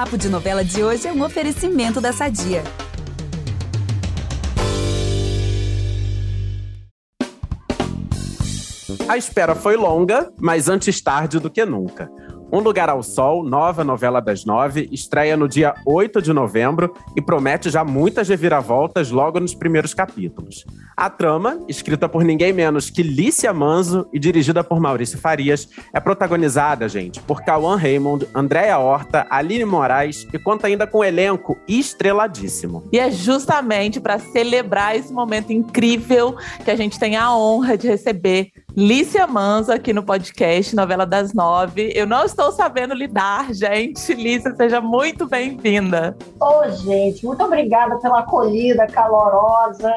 Papo de Novela de hoje é um oferecimento da Sadia. A espera foi longa, mas antes tarde do que nunca. Um Lugar ao Sol, nova novela das nove, estreia no dia 8 de novembro e promete já muitas reviravoltas logo nos primeiros capítulos. A trama, escrita por ninguém menos que Lícia Manzo e dirigida por Maurício Farias, é protagonizada, gente, por Cauã Raymond, Andréa Horta, Aline Moraes e conta ainda com um elenco estreladíssimo. E é justamente para celebrar esse momento incrível que a gente tem a honra de receber Lícia Manzo aqui no podcast Novela das Nove. Eu não estou sabendo lidar, gente. Lícia, seja muito bem-vinda. Ô, oh, gente, muito obrigada pela acolhida calorosa.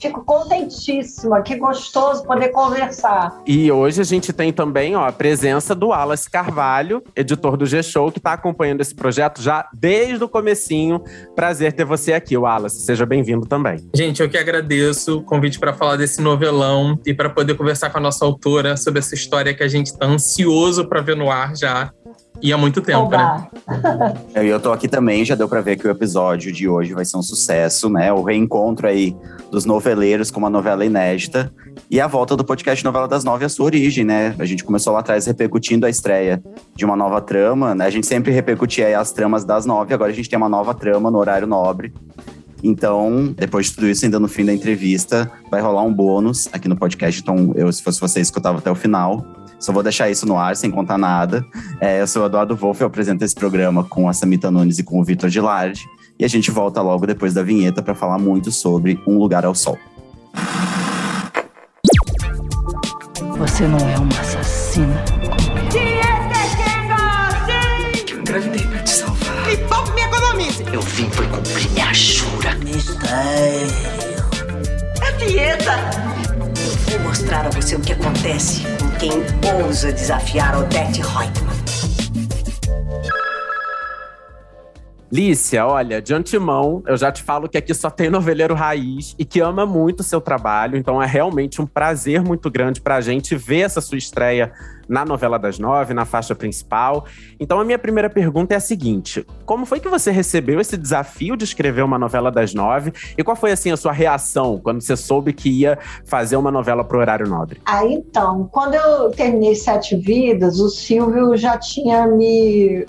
Fico contentíssima, que gostoso poder conversar. E hoje a gente tem também ó, a presença do Wallace Carvalho, editor do G-Show, que está acompanhando esse projeto já desde o comecinho. Prazer ter você aqui, Wallace. Seja bem-vindo também. Gente, eu que agradeço o convite para falar desse novelão e para poder conversar com a nossa autora sobre essa história que a gente está ansioso para ver no ar já. E há muito tempo, Oba. né? eu tô aqui também, já deu para ver que o episódio de hoje vai ser um sucesso, né? O reencontro aí dos noveleiros com uma novela inédita e a volta do podcast Novela das Nove, a sua origem, né? A gente começou lá atrás repercutindo a estreia de uma nova trama, né? A gente sempre repercutia as tramas das nove, agora a gente tem uma nova trama no horário nobre. Então, depois de tudo isso, ainda no fim da entrevista, vai rolar um bônus aqui no podcast. Então, eu, se fosse você, escutava até o final. Só vou deixar isso no ar, sem contar nada. É, eu sou o Eduardo Wolff, eu apresento esse programa com a Samita Nunes e com o Vitor Gilardi. E a gente volta logo depois da vinheta para falar muito sobre Um Lugar ao Sol. Você não é uma assassina. Eu vou mostrar a você o que acontece com quem ousa desafiar Odette Reutemann. Lícia, olha, de antemão, eu já te falo que aqui só tem noveleiro raiz e que ama muito o seu trabalho, então é realmente um prazer muito grande pra gente ver essa sua estreia na novela das nove, na faixa principal. Então a minha primeira pergunta é a seguinte: como foi que você recebeu esse desafio de escrever uma novela das nove e qual foi assim a sua reação quando você soube que ia fazer uma novela pro horário nobre? Ah, então, quando eu terminei Sete Vidas, o Silvio já tinha me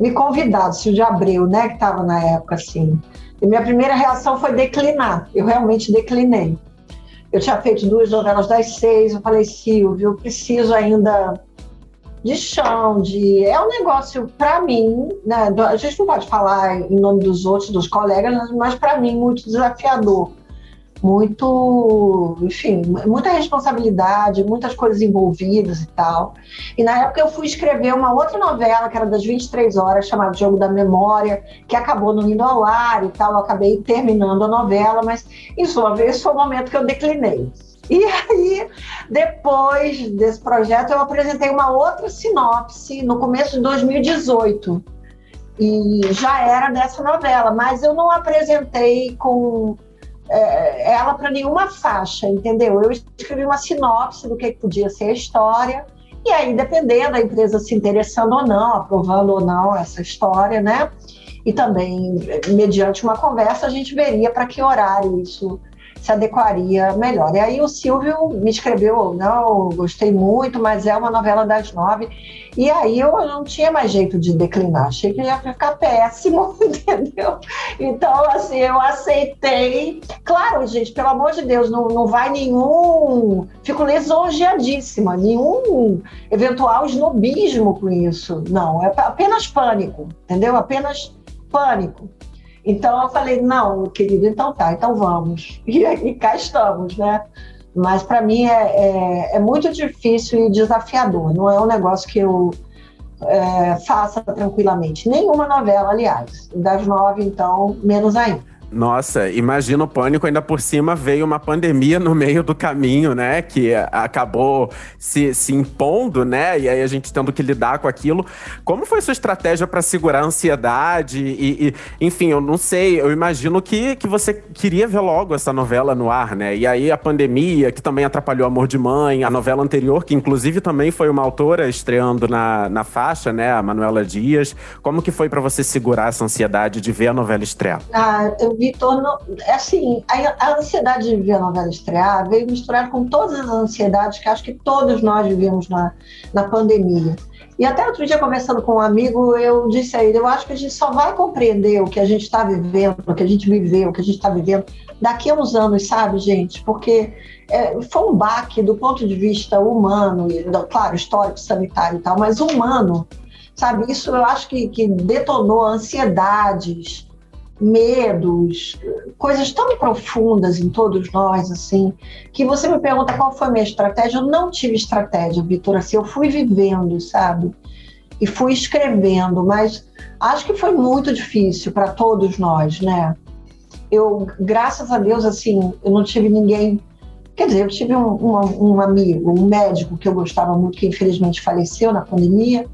me convidado, Silvio Abreu, né, que estava na época assim. E minha primeira reação foi declinar. Eu realmente declinei. Eu tinha feito duas novelas das seis. Eu falei, Silvio, eu preciso ainda de chão, de. É um negócio, para mim, né? A gente não pode falar em nome dos outros, dos colegas, mas para mim, muito desafiador muito, enfim, muita responsabilidade, muitas coisas envolvidas e tal. E na época eu fui escrever uma outra novela, que era das 23 horas, chamada Jogo da Memória, que acabou não indo ao ar e tal. Eu acabei terminando a novela, mas em sua vez foi o momento que eu declinei. E aí, depois desse projeto, eu apresentei uma outra sinopse no começo de 2018. E já era dessa novela, mas eu não apresentei com é, ela para nenhuma faixa, entendeu? Eu escrevi uma sinopse do que podia ser a história, e aí, dependendo da empresa se interessando ou não, aprovando ou não essa história, né? E também, mediante uma conversa, a gente veria para que horário isso se adequaria melhor. E aí o Silvio me escreveu, não, gostei muito, mas é uma novela das nove. E aí eu não tinha mais jeito de declinar, achei que ia ficar péssimo, entendeu? Então, assim, eu aceitei. Claro, gente, pelo amor de Deus, não, não vai nenhum. Fico lisonjeadíssima, nenhum eventual snobismo com isso. Não, é apenas pânico, entendeu? Apenas pânico. Então eu falei, não, querido, então tá, então vamos. E, e cá estamos, né? Mas para mim é, é, é, muito difícil e desafiador, não é um negócio que eu é, faça tranquilamente. Nenhuma novela, aliás. Das nove, então, menos ainda. Nossa, imagina o pânico, ainda por cima veio uma pandemia no meio do caminho, né? Que acabou se, se impondo, né? E aí a gente tendo que lidar com aquilo. Como foi sua estratégia para segurar a ansiedade? E, e, enfim, eu não sei, eu imagino que, que você queria ver logo essa novela no ar, né? E aí a pandemia, que também atrapalhou Amor de Mãe, a novela anterior, que inclusive também foi uma autora estreando na, na faixa, né? A Manuela Dias. Como que foi para você segurar essa ansiedade de ver a novela estrear? Ah, eu Vitor, é assim, a, a, ansiedade de ver a novela estrear veio misturar com todas as ansiedades que acho que todos nós vivemos na, na pandemia. E até outro dia, conversando com um amigo, eu disse a ele: eu acho que a gente só vai compreender o que a gente está vivendo, o que a gente viveu, o que a gente está vivendo daqui a uns anos, sabe, gente? Porque é, foi um baque do ponto de vista humano, e, claro, histórico, sanitário e tal, mas humano, sabe? Isso eu acho que, que detonou ansiedades medos, coisas tão profundas em todos nós, assim, que você me pergunta qual foi a minha estratégia. Eu não tive estratégia, Vitor, assim, eu fui vivendo, sabe? E fui escrevendo, mas acho que foi muito difícil para todos nós, né? Eu, graças a Deus, assim, eu não tive ninguém. Quer dizer, eu tive um, um, um amigo, um médico que eu gostava muito, que infelizmente faleceu na pandemia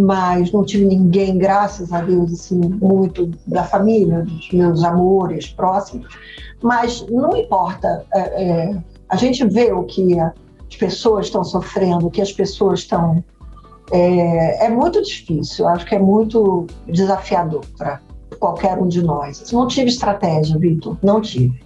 mas não tive ninguém, graças a Deus, assim, muito da família, dos meus amores próximos. Mas não importa, é, é, a gente vê o que as pessoas estão sofrendo, o que as pessoas estão. É, é muito difícil, acho que é muito desafiador para qualquer um de nós. Não tive estratégia, Vitor, não tive.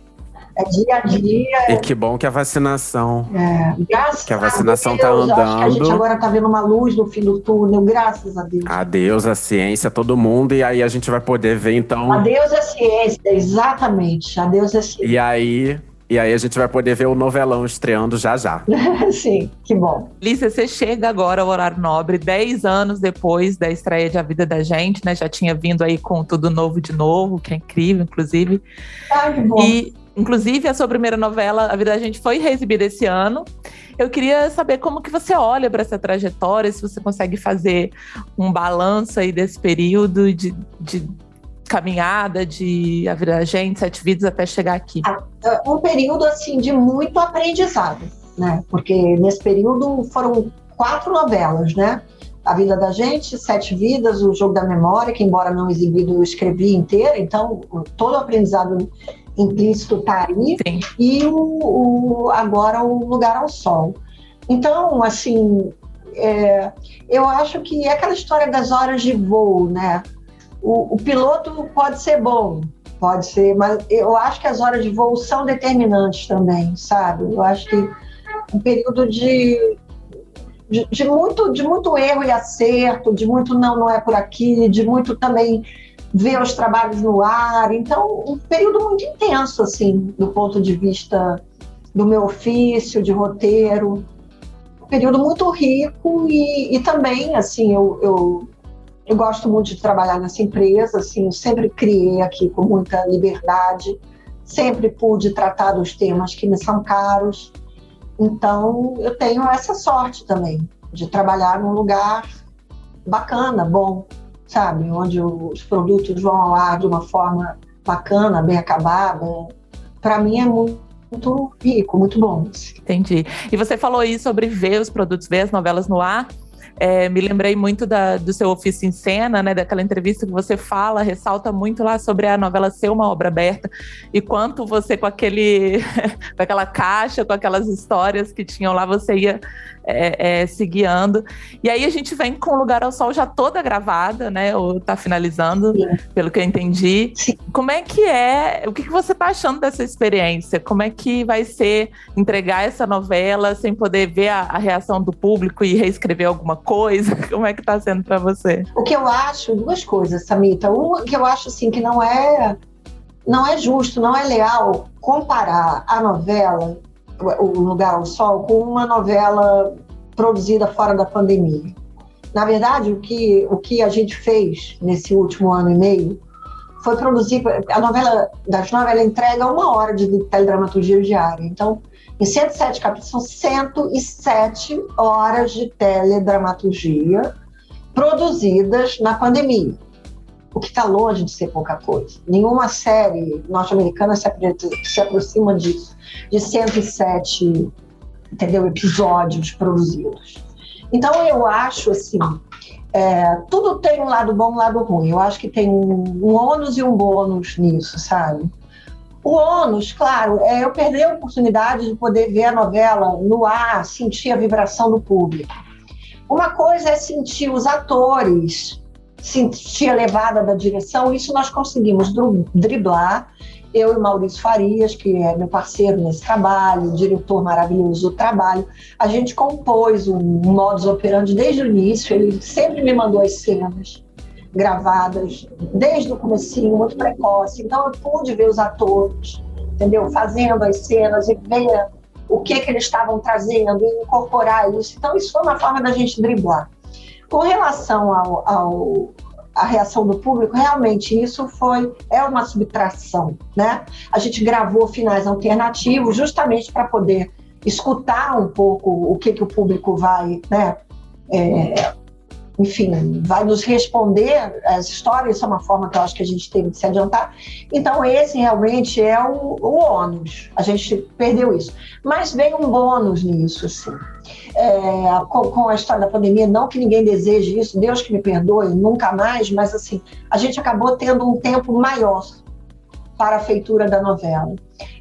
É dia a dia. E que bom que a vacinação. É, graças que a vacinação está andando. Acho que a gente agora está vendo uma luz no fim do túnel, graças a Deus. Adeus a ciência, todo mundo, e aí a gente vai poder ver então. Adeus a ciência, exatamente. Adeus a ciência. E aí e aí a gente vai poder ver o novelão estreando já já. Sim, que bom. Lícia, você chega agora ao horário nobre, 10 anos depois da estreia de A Vida da Gente, né? Já tinha vindo aí com tudo novo de novo, que é incrível, inclusive. Ah, que bom. E Inclusive, a sua primeira novela, A Vida da Gente, foi exibida esse ano. Eu queria saber como que você olha para essa trajetória, se você consegue fazer um balanço aí desse período de, de caminhada de A Vida da Gente, Sete Vidas, até chegar aqui. Ah, é um período, assim, de muito aprendizado, né? Porque nesse período foram quatro novelas, né? A Vida da Gente, Sete Vidas, O Jogo da Memória, que embora não exibido, eu escrevi inteira, então todo o aprendizado implícito está aí, Sim. e o, o, agora o Lugar ao Sol. Então, assim, é, eu acho que é aquela história das horas de voo, né? O, o, piloto pode ser bom, pode ser, mas eu acho que as horas de voo são determinantes também, sabe? Eu acho que um período de, de, de muito, de muito erro e acerto, de muito não, não é por aqui, de muito também ver os trabalhos no ar. Então, um período muito intenso, assim, do ponto de vista do meu ofício, de roteiro. Um período muito rico e, e também, assim, eu, eu, eu, gosto muito de trabalhar nessa empresa, assim, eu sempre criei aqui com muita liberdade, sempre pude tratar dos temas que me são caros. Então, eu tenho essa sorte também de trabalhar num lugar bacana, bom sabe? Onde os produtos vão ao ar de uma forma bacana, bem acabada. Para mim é muito muito rico, muito bom. Entendi. E você falou aí sobre ver os produtos, ver as novelas no ar. É, me lembrei muito da, do seu ofício em cena, né? Daquela entrevista que você fala, ressalta muito lá sobre a novela ser uma obra aberta e quanto você com aquele, com aquela caixa, com aquelas histórias que tinham lá, você ia é, é, se guiando. E aí a gente vem com o Lugar ao Sol já toda gravada, né? Ou tá finalizando, Sim. pelo que eu entendi. Sim. Como é que é? O que, que você tá achando dessa experiência? Como é que vai ser entregar essa novela sem poder ver a, a reação do público e reescrever alguma coisa? Como é que tá sendo para você? O que eu acho, duas coisas, Samita. Uma que eu acho assim que não é não é justo, não é leal comparar a novela o Lugar ao Sol com uma novela produzida fora da pandemia. Na verdade, o que, o que a gente fez nesse último ano e meio foi produzir. A novela das nove ela entrega uma hora de teledramaturgia diária. Então, em 107 capítulos, são 107 horas de teledramaturgia produzidas na pandemia. o que está longe de ser pouca coisa. Nenhuma série norte-americana se, se aproxima disso, de 107 entendeu, episódios produzidos. Então, eu acho assim, é, tudo tem um lado bom e um lado ruim. Eu acho que tem um, um ônus e um bônus nisso, sabe? O ônus, claro, é eu perder a oportunidade de poder ver a novela no ar, sentir a vibração do público. Uma coisa é sentir os atores, sentir a levada da direção, isso nós conseguimos driblar eu e Maurício Farias, que é meu parceiro nesse trabalho, diretor maravilhoso do trabalho, a gente compôs um modus operandi desde o início, ele sempre me mandou as cenas gravadas desde o comecinho, muito precoce, então eu pude ver os atores, entendeu, fazendo as cenas e ver o que que eles estavam trazendo e incorporar isso, então isso foi uma forma da gente driblar. Com relação ao, ao a reação do público, realmente isso foi é uma subtração, né? A gente gravou finais alternativos justamente para poder escutar um pouco o que, que o público vai, né? É, enfim, vai nos responder as histórias, é uma forma que eu acho que a gente tem de se adiantar. Então, esse realmente é o, o ônus. A gente perdeu isso. Mas vem um bônus nisso, assim é, com, com, a história da pandemia, não que ninguém deseje isso, Deus que me perdoe, nunca mais, mas assim, a gente acabou tendo um tempo maior para a feitura da novela.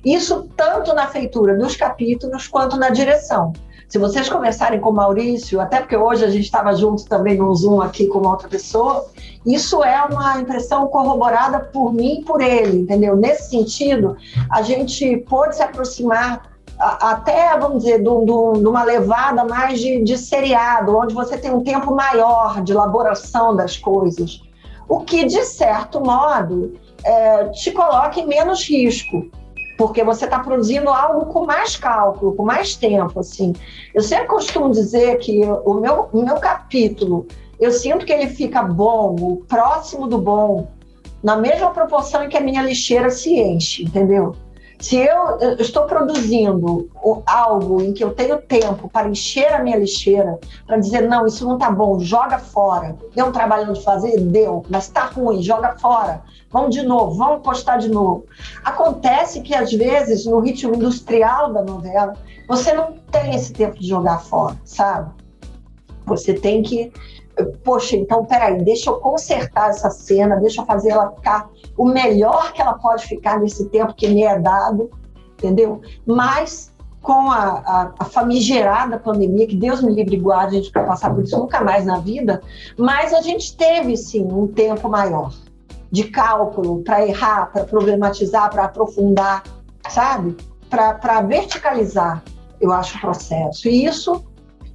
Isso tanto na feitura dos capítulos quanto na direção. Se vocês conversarem com o Maurício, até porque hoje a gente estava junto também no Zoom aqui com uma outra pessoa, isso é uma impressão corroborada por mim e por ele, entendeu? Nesse sentido, a gente pôde se aproximar até, vamos dizer, de uma levada mais de, de seriado, onde você tem um tempo maior de elaboração das coisas, o que, de certo modo, é, te coloca em menos risco, porque você está produzindo algo com mais cálculo, com mais tempo, assim. Eu sempre costumo dizer que o meu, o meu capítulo, eu sinto que ele fica bom, próximo do bom, na mesma proporção em que a minha lixeira se enche, entendeu? Se eu, estou produzindo algo em que eu tenho tempo para encher a minha lixeira, para dizer, não, isso não está bom, joga fora. Deu um trabalho de fazer? Deu, mas está ruim, joga fora. Vamos de novo, vamos postar de novo. Acontece que, às vezes, no ritmo industrial da novela, você não tem esse tempo de jogar fora, sabe? Você tem que poxa, então peraí, deixa eu consertar essa cena, deixa eu fazer ela ficar o melhor que ela pode ficar nesse tempo que me é dado, entendeu? Mas com a, a, a famigerada pandemia, que Deus me livre e guarde a gente para passar por isso nunca mais na vida, mas a gente teve sim um tempo maior de cálculo para errar, para problematizar, para aprofundar, sabe? Para verticalizar, eu acho, o processo. E isso,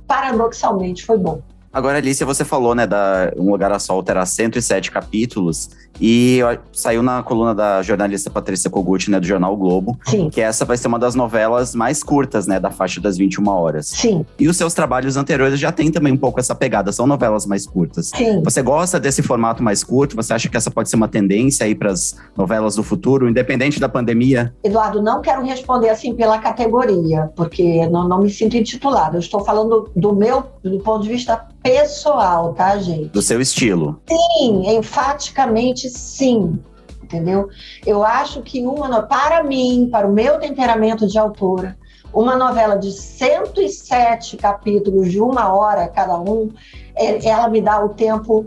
paradoxalmente, foi bom. Agora, Alicia, você falou, né, da Um Lugar a Sol terá 107 capítulos e saiu na coluna da jornalista Patrícia Kogut, né, do Jornal o Globo, Sim. que essa vai ser uma das novelas mais curtas, né, da faixa das 21 horas. Sim. E os seus trabalhos anteriores já têm também um pouco essa pegada, são novelas mais curtas. Sim. Você gosta desse formato mais curto? Você acha que essa pode ser uma tendência aí para as novelas do futuro, independente da pandemia? Eduardo, não quero responder assim pela categoria, porque não, não me sinto intitulada. Eu estou falando do meu, do ponto de vista pessoal, tá, gente? Do seu estilo. Sim, enfaticamente sim. Entendeu? Eu acho que uma, para mim, para o meu temperamento de autora, uma novela de 107 capítulos de uma hora cada um, é, ela me dá o tempo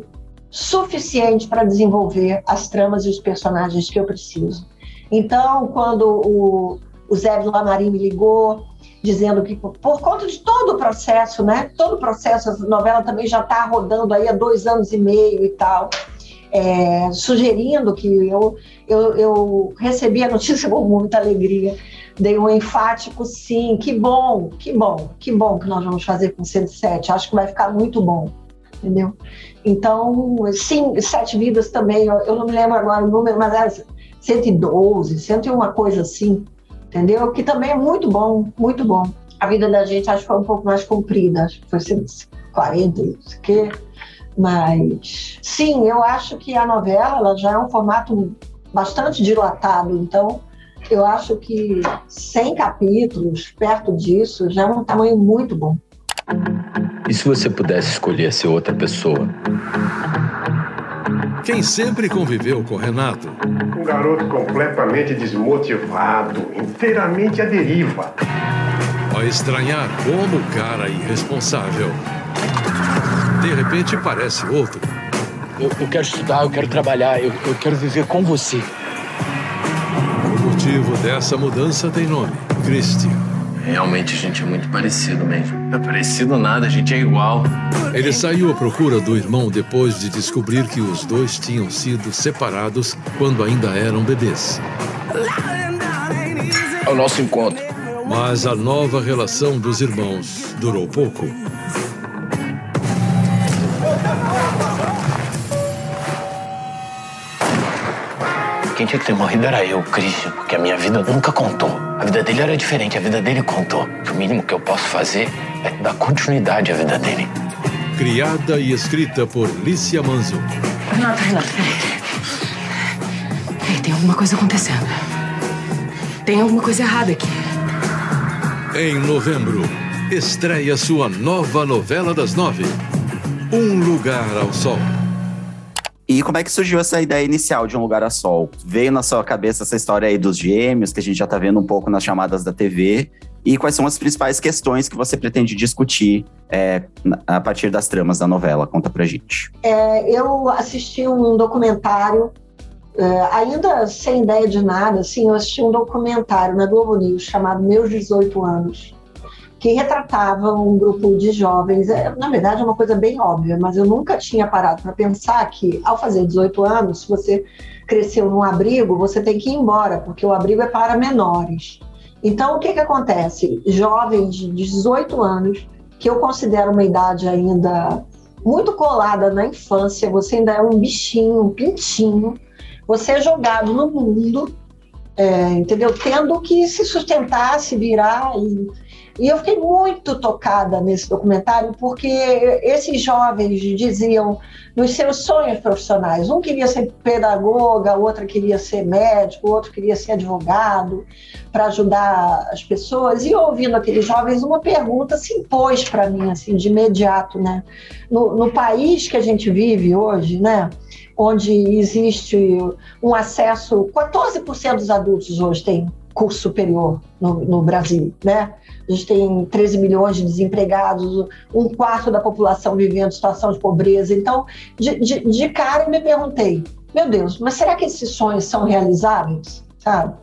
suficiente para desenvolver as tramas e os personagens que eu preciso. Então, quando o, o Zé Lamarim me ligou, dizendo que por conta de todo o processo, né? Todo o processo, a novela também já está rodando aí há dois anos e meio e tal. É, sugerindo que eu, eu, eu recebi a notícia com muita alegria, dei um enfático sim, que bom, que bom, que bom que nós vamos fazer com 107, acho que vai ficar muito bom, entendeu? Então, sim, Sete Vidas também, eu, eu não me lembro agora o número, mas era 112, 101 coisa assim, entendeu? Que também é muito bom, muito bom. A vida da gente acho que foi um pouco mais comprida, acho que foi 140, não sei o quê. Mas, sim, eu acho que a novela ela já é um formato bastante dilatado, então eu acho que 100 capítulos, perto disso, já é um tamanho muito bom. E se você pudesse escolher ser outra pessoa? Quem sempre conviveu com Renato? Um garoto completamente desmotivado, inteiramente à deriva. Vai estranhar como o cara irresponsável. De repente parece outro. Eu, eu quero estudar, eu quero trabalhar, eu, eu quero viver com você. O motivo dessa mudança tem nome: Christian. Realmente a gente é muito parecido mesmo. Não é parecido nada, a gente é igual. Ele saiu à procura do irmão depois de descobrir que os dois tinham sido separados quando ainda eram bebês. É o nosso encontro. Mas a nova relação dos irmãos durou pouco. Quem tinha que ter morrido era eu, Christian, porque a minha vida nunca contou. A vida dele era diferente, a vida dele contou. O mínimo que eu posso fazer é dar continuidade à vida dele. Criada e escrita por Lícia Manzo. Renato, Renato, peraí. Peraí, tem alguma coisa acontecendo. Tem alguma coisa errada aqui. Em novembro, estreia sua nova novela das nove: Um Lugar ao Sol. E como é que surgiu essa ideia inicial de Um Lugar a Sol? Veio na sua cabeça essa história aí dos gêmeos, que a gente já tá vendo um pouco nas chamadas da TV. E quais são as principais questões que você pretende discutir é, a partir das tramas da novela? Conta pra gente. É, eu assisti um documentário, é, ainda sem ideia de nada, assim, eu assisti um documentário na Globo News chamado Meus 18 Anos que retratava um grupo de jovens. É, na verdade, é uma coisa bem óbvia, mas eu nunca tinha parado para pensar que, ao fazer 18 anos, se você cresceu num abrigo, você tem que ir embora, porque o abrigo é para menores. Então, o que, que acontece? Jovens de 18 anos, que eu considero uma idade ainda muito colada na infância, você ainda é um bichinho, um pintinho, você é jogado no mundo, é, entendeu? Tendo que se sustentar, se virar e e eu fiquei muito tocada nesse documentário, porque esses jovens diziam nos seus sonhos profissionais: um queria ser pedagoga, outra queria ser médico, outro queria ser advogado, para ajudar as pessoas. E ouvindo aqueles jovens, uma pergunta se impôs para mim, assim, de imediato, né? No, no país que a gente vive hoje, né? onde existe um acesso, 14% dos adultos hoje têm curso superior no, no, Brasil, né? A gente tem 13 milhões de desempregados, um quarto da população vivendo em situação de pobreza. Então, de, de, de cara, eu me perguntei, meu Deus, mas será que esses sonhos são realizáveis, sabe?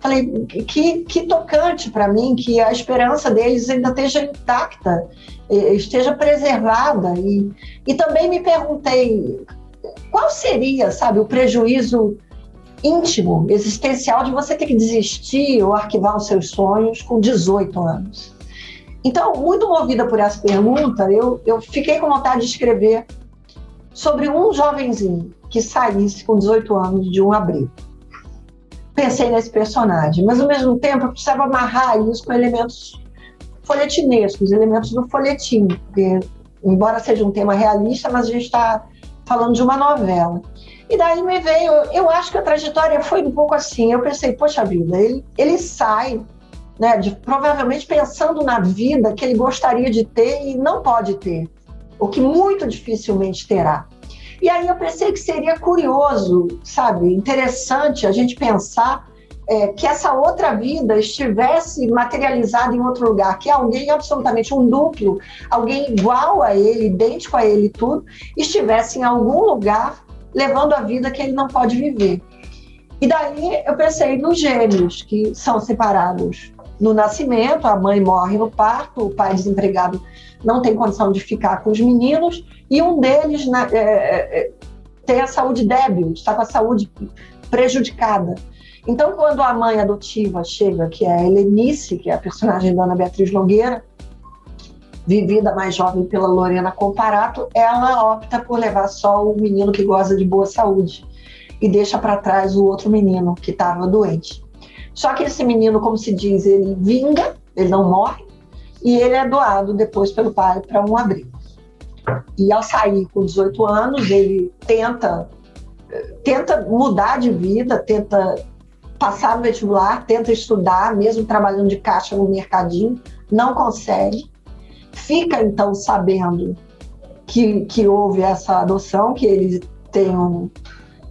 Falei, que, que tocante para mim que a esperança deles ainda esteja intacta, esteja preservada. E, e também me perguntei qual seria, sabe, o prejuízo íntimo, existencial de você ter que desistir ou arquivar os seus sonhos com 18 anos. Então, muito movida por essa pergunta, eu, eu fiquei com vontade de escrever sobre um jovenzinho que saísse com 18 anos de um abrigo. Pensei nesse personagem, mas ao mesmo tempo eu precisava amarrar isso com elementos folhetinescos, elementos do folhetim, porque, embora seja um tema realista, mas a gente está falando de uma novela. E daí me veio, eu acho que a trajetória foi um pouco assim. Eu pensei, poxa vida, ele, ele sai, né, de, provavelmente pensando na vida que ele gostaria de ter e não pode ter, o que muito dificilmente terá. E aí eu pensei que seria curioso, sabe, interessante a gente pensar é, que essa outra vida estivesse materializada em outro lugar, que alguém absolutamente um duplo, alguém igual a ele, idêntico a ele, tudo, estivesse em algum lugar levando a vida que ele não pode viver. E daí eu pensei nos gêmeos, que são separados no nascimento, a mãe morre no parto, o pai desempregado não tem condição de ficar com os meninos, e um deles né, é, é, tem a saúde débil, está com a saúde prejudicada. Então, quando a mãe adotiva chega, que é a Helenice, que é a personagem da Ana Beatriz Nogueira, vivida mais jovem pela Lorena Comparato, ela opta por levar só o menino que goza de boa saúde e deixa para trás o outro menino que estava doente. Só que esse menino, como se diz, ele vinga, ele não morre, e ele é doado depois pelo pai para um abrigo. E ao sair com 18 anos, ele tenta tenta mudar de vida, tenta passar no vestibular, tenta estudar, mesmo trabalhando de caixa no mercadinho, não consegue. Fica então sabendo que, que houve essa adoção, que ele tem um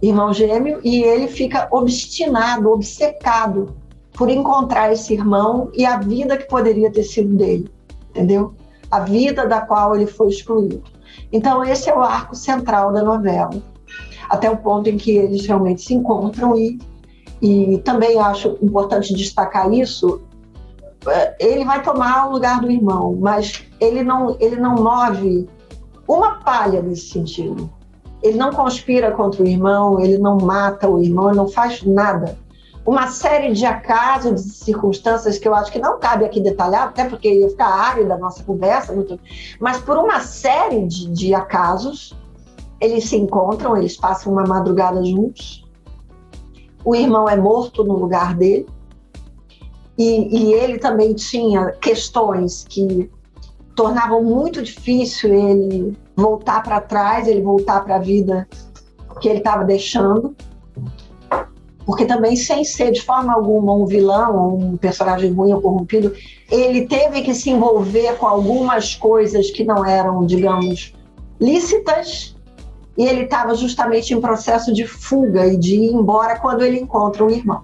irmão gêmeo e ele fica obstinado, obcecado por encontrar esse irmão e a vida que poderia ter sido dele, entendeu? A vida da qual ele foi excluído. Então, esse é o arco central da novela, até o ponto em que eles realmente se encontram e, e também acho importante destacar isso. É, Ele vai tomar o lugar do irmão, mas ele não, ele não move uma palha nesse sentido. Ele não conspira contra o irmão, ele não mata o irmão, ele não faz nada. Uma série de acasos, de circunstâncias que eu acho que não cabe aqui detalhar, até porque ia ficar área da nossa conversa, mas por uma série de, de acasos, eles se encontram, eles passam uma madrugada juntos. O irmão é morto no lugar dele. E, e ele também tinha questões que tornavam muito difícil ele voltar para trás, ele voltar para a vida que ele estava deixando. Porque também, sem ser de forma alguma um vilão, um personagem ruim ou corrompido, ele teve que se envolver com algumas coisas que não eram, digamos, lícitas, e ele estava justamente em processo de fuga e de ir embora quando ele encontra o irmão.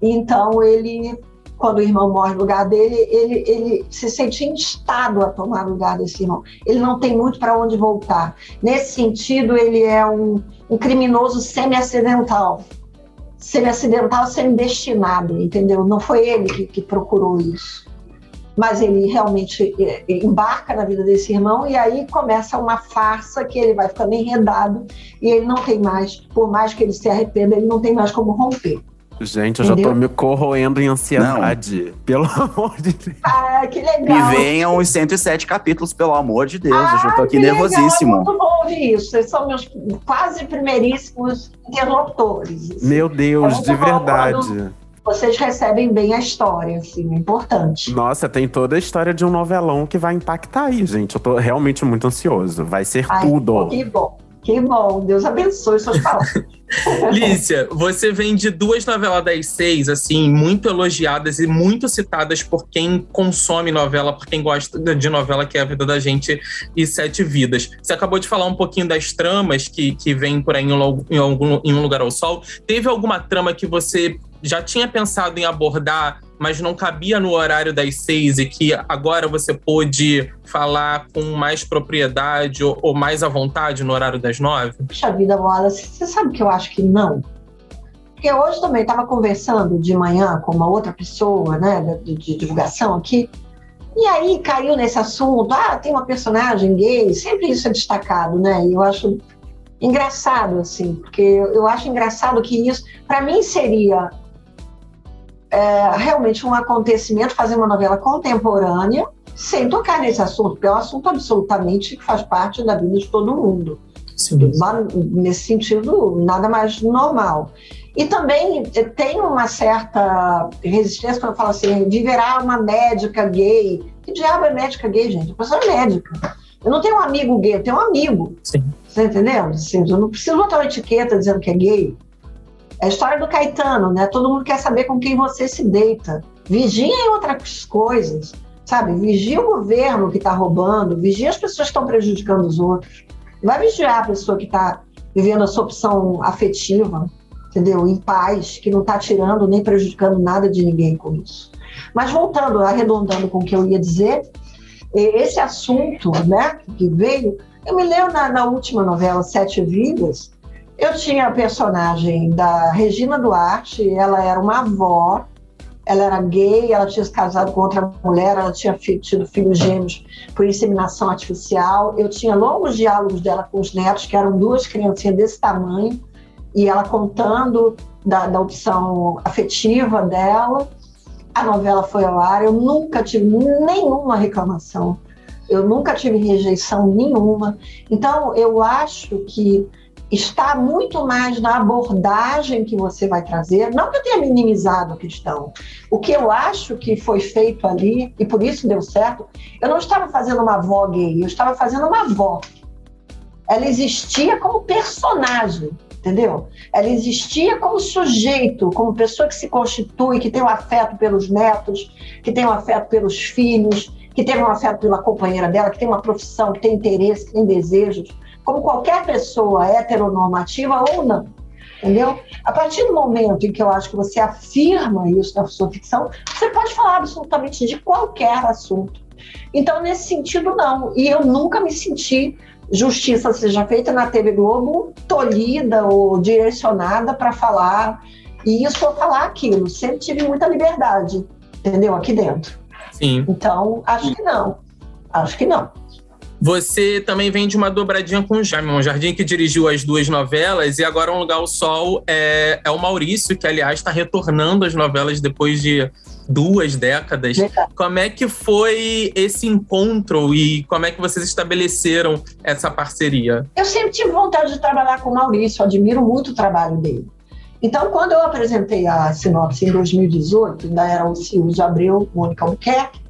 Então, ele, quando o irmão morre no lugar dele, ele, ele se sente instado a tomar o lugar desse irmão. Ele não tem muito para onde voltar. Nesse sentido, ele é um, um criminoso semi-acidental. Semi-acidental, semi-destinado, entendeu? Não foi ele que, que procurou isso. Mas ele realmente eh, embarca na vida desse irmão e aí começa uma farsa que ele vai ficando enredado e ele não tem mais, por mais que ele se arrependa, ele não tem mais como romper. Gente, eu já tô Entendeu? me corroendo em ansiedade. Pelo amor de Deus. Ah, que legal. E venham os 107 capítulos, pelo amor de Deus. eu já tô aqui Que legal, nervosíssimo. É muito bom ouvir isso. Vocês são meus quase primeiríssimos interlocutores. assim. Meu Deus, É de verdade. Vocês recebem bem a história, assim, é importante. Nossa, tem toda a história de um novelão que vai impactar aí, gente. Eu tô realmente muito ansioso. Vai ser Ai, tudo. Que bom, que bom. Deus abençoe suas palavras. Lícia, você vem de duas novelas das seis, assim, muito elogiadas e muito citadas por quem consome novela, por quem gosta de novela, que é a vida da gente e Sete Vidas. Você acabou de falar um pouquinho das tramas que, que vêm por aí em, em algum, em Um Lugar ao Sol. Teve alguma trama que você já tinha pensado em abordar, mas não cabia no horário das seis e que agora você pôde falar com mais propriedade ou, ou mais à vontade no horário das nove? Puxa vida, Wallace, você sabe que eu acho que não? Porque hoje também estava conversando de manhã com uma outra pessoa, né, de, de divulgação aqui, e aí caiu nesse assunto, ah, tem uma personagem gay, sempre isso é destacado, né, e eu acho engraçado, assim, porque eu eu acho engraçado que isso, para mim seria é, realmente um acontecimento fazer uma novela contemporânea sem tocar nesse assunto, porque é um assunto absolutamente que faz parte da vida de todo mundo. Mas, Nesse sentido, nada mais normal. E também eh, tem uma certa resistência quando fala assim, viverá uma médica gay. Que diabo é médica gay, gente? A pessoa é médica. Eu não tenho um amigo gay, eu tenho um amigo. Sim. Você entendeu? Assim, eu não preciso botar uma etiqueta dizendo que é gay. É a história do Caetano, né? Todo mundo quer saber com quem você se deita. Vigiem outras coisas, sabe? Vigia o governo que está roubando, vigia as pessoas que estão prejudicando os outros. Vai vigiar a pessoa que está vivendo a sua opção afetiva, entendeu? Em paz, que não está tirando nem prejudicando nada de ninguém com isso. Mas voltando, arredondando com o que eu ia dizer, esse assunto, né, que veio, eu me lembro na, na última novela Sete Vidas, eu tinha a personagem da Regina Duarte, ela era uma avó, ela era gay, ela tinha se casado com outra mulher, ela tinha tido filhos gêmeos por inseminação artificial. Eu tinha longos diálogos dela com os netos, que eram duas criancinhas desse tamanho, e ela contando da, da opção afetiva dela. A novela foi ao ar, eu nunca tive nenhuma reclamação, eu nunca tive rejeição nenhuma. Então, eu acho que está muito mais na abordagem que você vai trazer. Não que eu tenha minimizado a questão. O que eu acho que foi feito ali, e por isso deu certo, eu não estava fazendo uma avó gay, eu estava fazendo uma avó. Ela existia como personagem, entendeu? Ela existia como sujeito, como pessoa que se constitui, que tem o afeto pelos netos, que tem o afeto pelos filhos, que teve um afeto pela companheira dela, que tem uma profissão, que tem interesse, que tem desejos, como qualquer pessoa heteronormativa ou não. Entendeu? A partir do momento em que eu acho que você afirma isso na sua ficção, você pode falar absolutamente de qualquer assunto. Então, nesse sentido, não. E eu nunca me senti justiça seja feita na TV Globo, tolhida ou direcionada para falar isso ou falar aquilo. Sempre tive muita liberdade, entendeu? Aqui dentro. Sim. Então, acho que não. Acho que não. Você também vem de uma dobradinha com o Jaime Jardim, que dirigiu as duas novelas, e agora Um Lugar ao Sol é, é o Maurício, que, aliás, está retornando às novelas depois de duas décadas. Como é que foi esse encontro e como é que vocês estabeleceram essa parceria? Eu sempre tive vontade de trabalhar com o Maurício, admiro muito o trabalho dele. Então, quando eu apresentei a sinopse em 2018, ainda era o Silvio de Abreu, Mônica Albuquerque,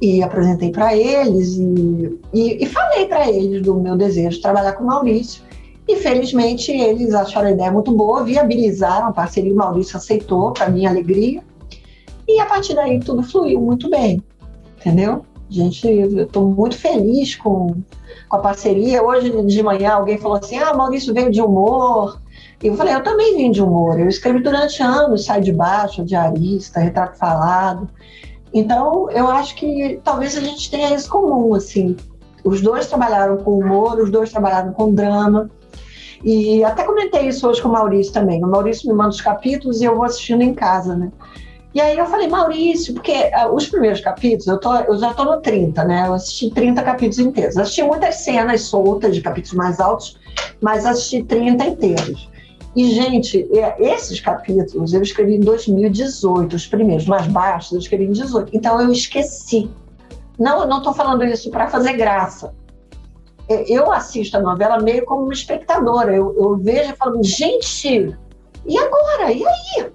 e apresentei para eles e, e, e falei para eles do meu desejo de trabalhar com o Maurício. E felizmente eles acharam a ideia muito boa, viabilizaram a parceria, o Maurício aceitou, para minha alegria. E a partir daí tudo fluiu muito bem, entendeu? Gente, eu estou muito feliz com, com a parceria. Hoje de manhã alguém falou assim: Ah, Maurício veio de humor. E eu falei: Eu também vim de humor. Eu escrevi durante anos Sai de Baixo, Diarista, Retrato Falado. Então, eu acho que talvez a gente tenha isso comum, assim. Os dois trabalharam com humor, os dois trabalharam com drama. E até comentei isso hoje com o Maurício também. O Maurício me manda os capítulos e eu vou assistindo em casa, né? E aí eu falei, Maurício, porque uh, os primeiros capítulos, eu, tô, eu já estou no 30, né? Eu assisti 30 capítulos inteiros. Assisti muitas cenas soltas de capítulos mais altos, mas assisti 30 inteiros. E, gente, é, esses capítulos eu escrevi em 2018, os primeiros mais baixos eu escrevi em 18. Então eu esqueci. Não, não estou falando isso para fazer graça. É, eu assisto a novela meio como uma espectadora. Eu, eu vejo e falo, gente, e agora? E aí?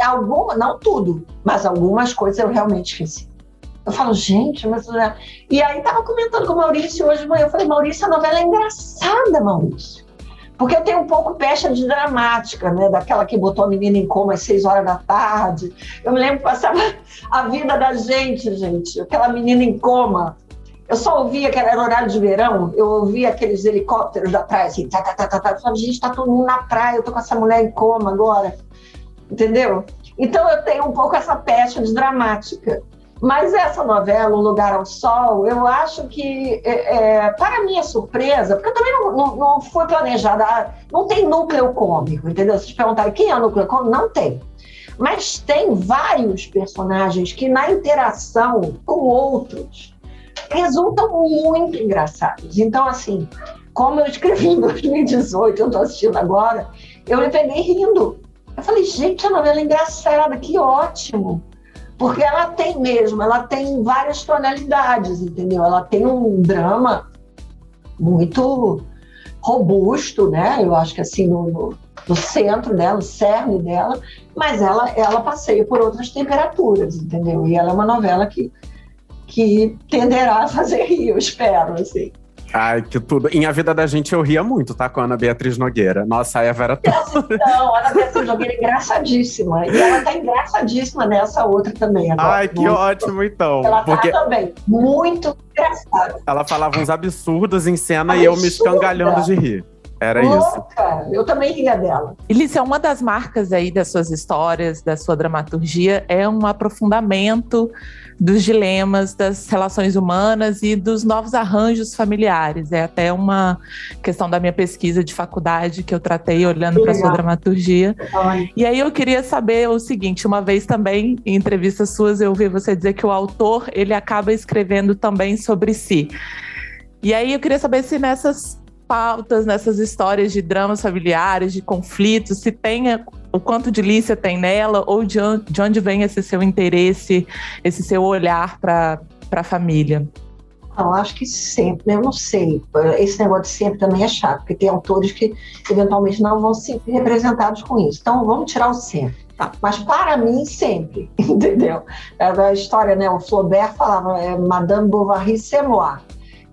alguma, não tudo, mas algumas coisas eu realmente esqueci. Eu falo, gente, mas. É- e aí tava comentando com o Maurício hoje de manhã. Eu falei, Maurício, a novela é engraçada, Maurício. Porque eu tenho um pouco pecha de dramática, né? Daquela que botou a menina em coma às seis horas da tarde. Eu me lembro que passava a vida da gente, gente. Aquela menina em coma. Eu só ouvia que era horário de verão, eu ouvia aqueles helicópteros da praia, assim, tá, tá, tá, tá, tá. Eu falava, gente, tá todo mundo na praia, eu tô com essa mulher em coma agora entendeu? Então eu tenho um pouco essa pecha de dramática. Mas essa novela, O Lugar ao Sol, eu acho que, é, é, para minha surpresa, porque também não, não, não foi planejada, ah, não tem núcleo cômico, entendeu? Se te perguntarem quem é o núcleo cômico, não tem. Mas tem vários personagens que, na interação com outros, resultam muito engraçados. Então, assim, como eu escrevi em 2018, eu estou assistindo agora, eu me peguei rindo eu falei, gente, a novela é engraçada, que ótimo. Porque ela tem mesmo, ela tem várias tonalidades, entendeu? Ela tem um drama muito robusto, né? Eu acho que assim, no, no, no centro dela, o cerne dela, mas ela, ela passeia por outras temperaturas, entendeu? E ela é uma novela que, que tenderá a fazer rir, eu espero, assim. Ai, que tudo. Em A Vida da Gente eu ria muito, tá? Com a Ana Beatriz Nogueira. Nossa, a Eva era tudo. Não, a Ana Beatriz Nogueira é engraçadíssima. E ela tá engraçadíssima nessa outra também. Agora. Ai, que muito. ótimo, então. Ela tá porque... tá também. Muito engraçada. Ela falava uns absurdos em cena Absurda. e eu me escangalhando de rir. Era Louca. isso. Eu também ria dela. Elícia, uma das marcas aí das suas histórias, da sua dramaturgia, é um aprofundamento dos dilemas das relações humanas e dos novos arranjos familiares. É até uma questão da minha pesquisa de faculdade que eu tratei olhando para sua dramaturgia. E aí eu queria saber o seguinte, uma vez também em entrevistas suas eu ouvi você dizer que o autor, ele acaba escrevendo também sobre si. E aí eu queria saber se nessas pautas, nessas histórias de dramas familiares, de conflitos, se tem o quanto de Lícia tem nela, ou de onde, de onde vem esse seu interesse, esse seu olhar para a família? Eu acho que sempre, eu não sei. Esse negócio de sempre também é chato, porque tem autores que eventualmente não vão ser representados com isso. Então vamos tirar o sempre. Tá. Mas para mim, sempre, entendeu? É a história, né? O Flaubert falava, é Madame Bovary c'est moi.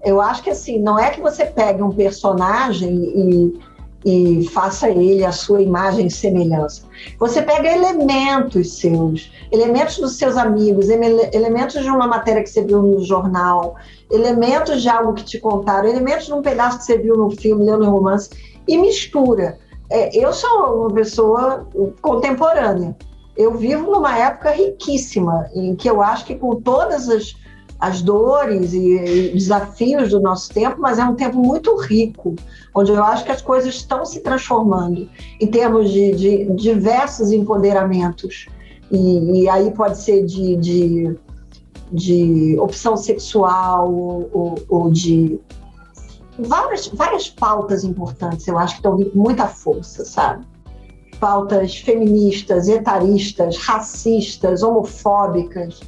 Eu acho que assim, não é que você pegue um personagem e e faça ele a sua imagem e semelhança. Você pega elementos seus, elementos dos seus amigos, elementos de uma matéria que você viu no jornal, elementos de algo que te contaram, elementos de um pedaço que você viu no filme, leu no romance, e mistura. É, eu sou uma pessoa contemporânea. Eu vivo numa época riquíssima, em que eu acho que com todas as, as dores e, desafios do nosso tempo, mas é um tempo muito rico, onde eu acho que as coisas estão se transformando em termos de, de diversos empoderamentos. E, e, aí pode ser de, de, de opção sexual ou, ou, de várias, várias pautas importantes, eu acho que estão com muita força, sabe? Pautas feministas, etaristas, racistas, homofóbicas.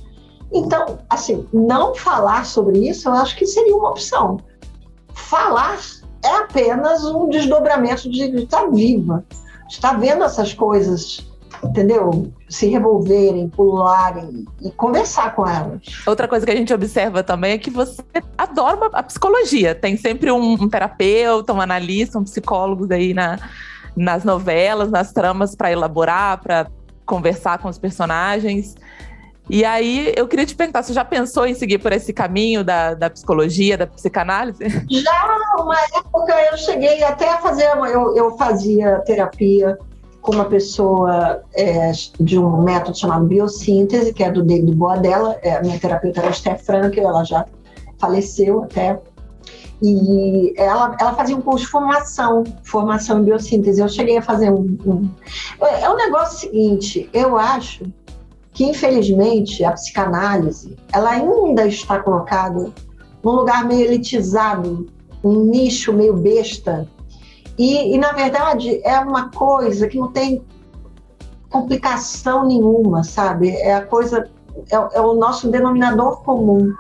Então, assim, não falar sobre isso, eu acho que seria uma opção. Falar é apenas um desdobramento de estar viva, estar vendo essas coisas, entendeu? Se revolverem, pularem e conversar com elas. Outra coisa que a gente observa também é que você adora a psicologia. Tem sempre um, um terapeuta, um analista, um psicólogo aí na, nas novelas, nas tramas para elaborar, para conversar com os personagens. E aí, eu queria te perguntar, você já pensou em seguir por esse caminho da, da psicologia, da psicanálise? Já, uma época eu cheguei até a fazer, eu, eu fazia terapia com uma pessoa é, de um método chamado biossíntese, que é do David Boadella, é, a minha terapeuta era a Steph Frankel, ela já faleceu até, e ela, ela fazia um curso de formação, formação em biossíntese. Eu cheguei a fazer um, um. É o um negócio seguinte, eu acho que infelizmente a psicanálise ela ainda está colocada num lugar meio elitizado, um nicho meio besta. E, e na verdade é uma coisa que não tem complicação nenhuma, sabe? É a coisa, é, é o nosso denominador comum.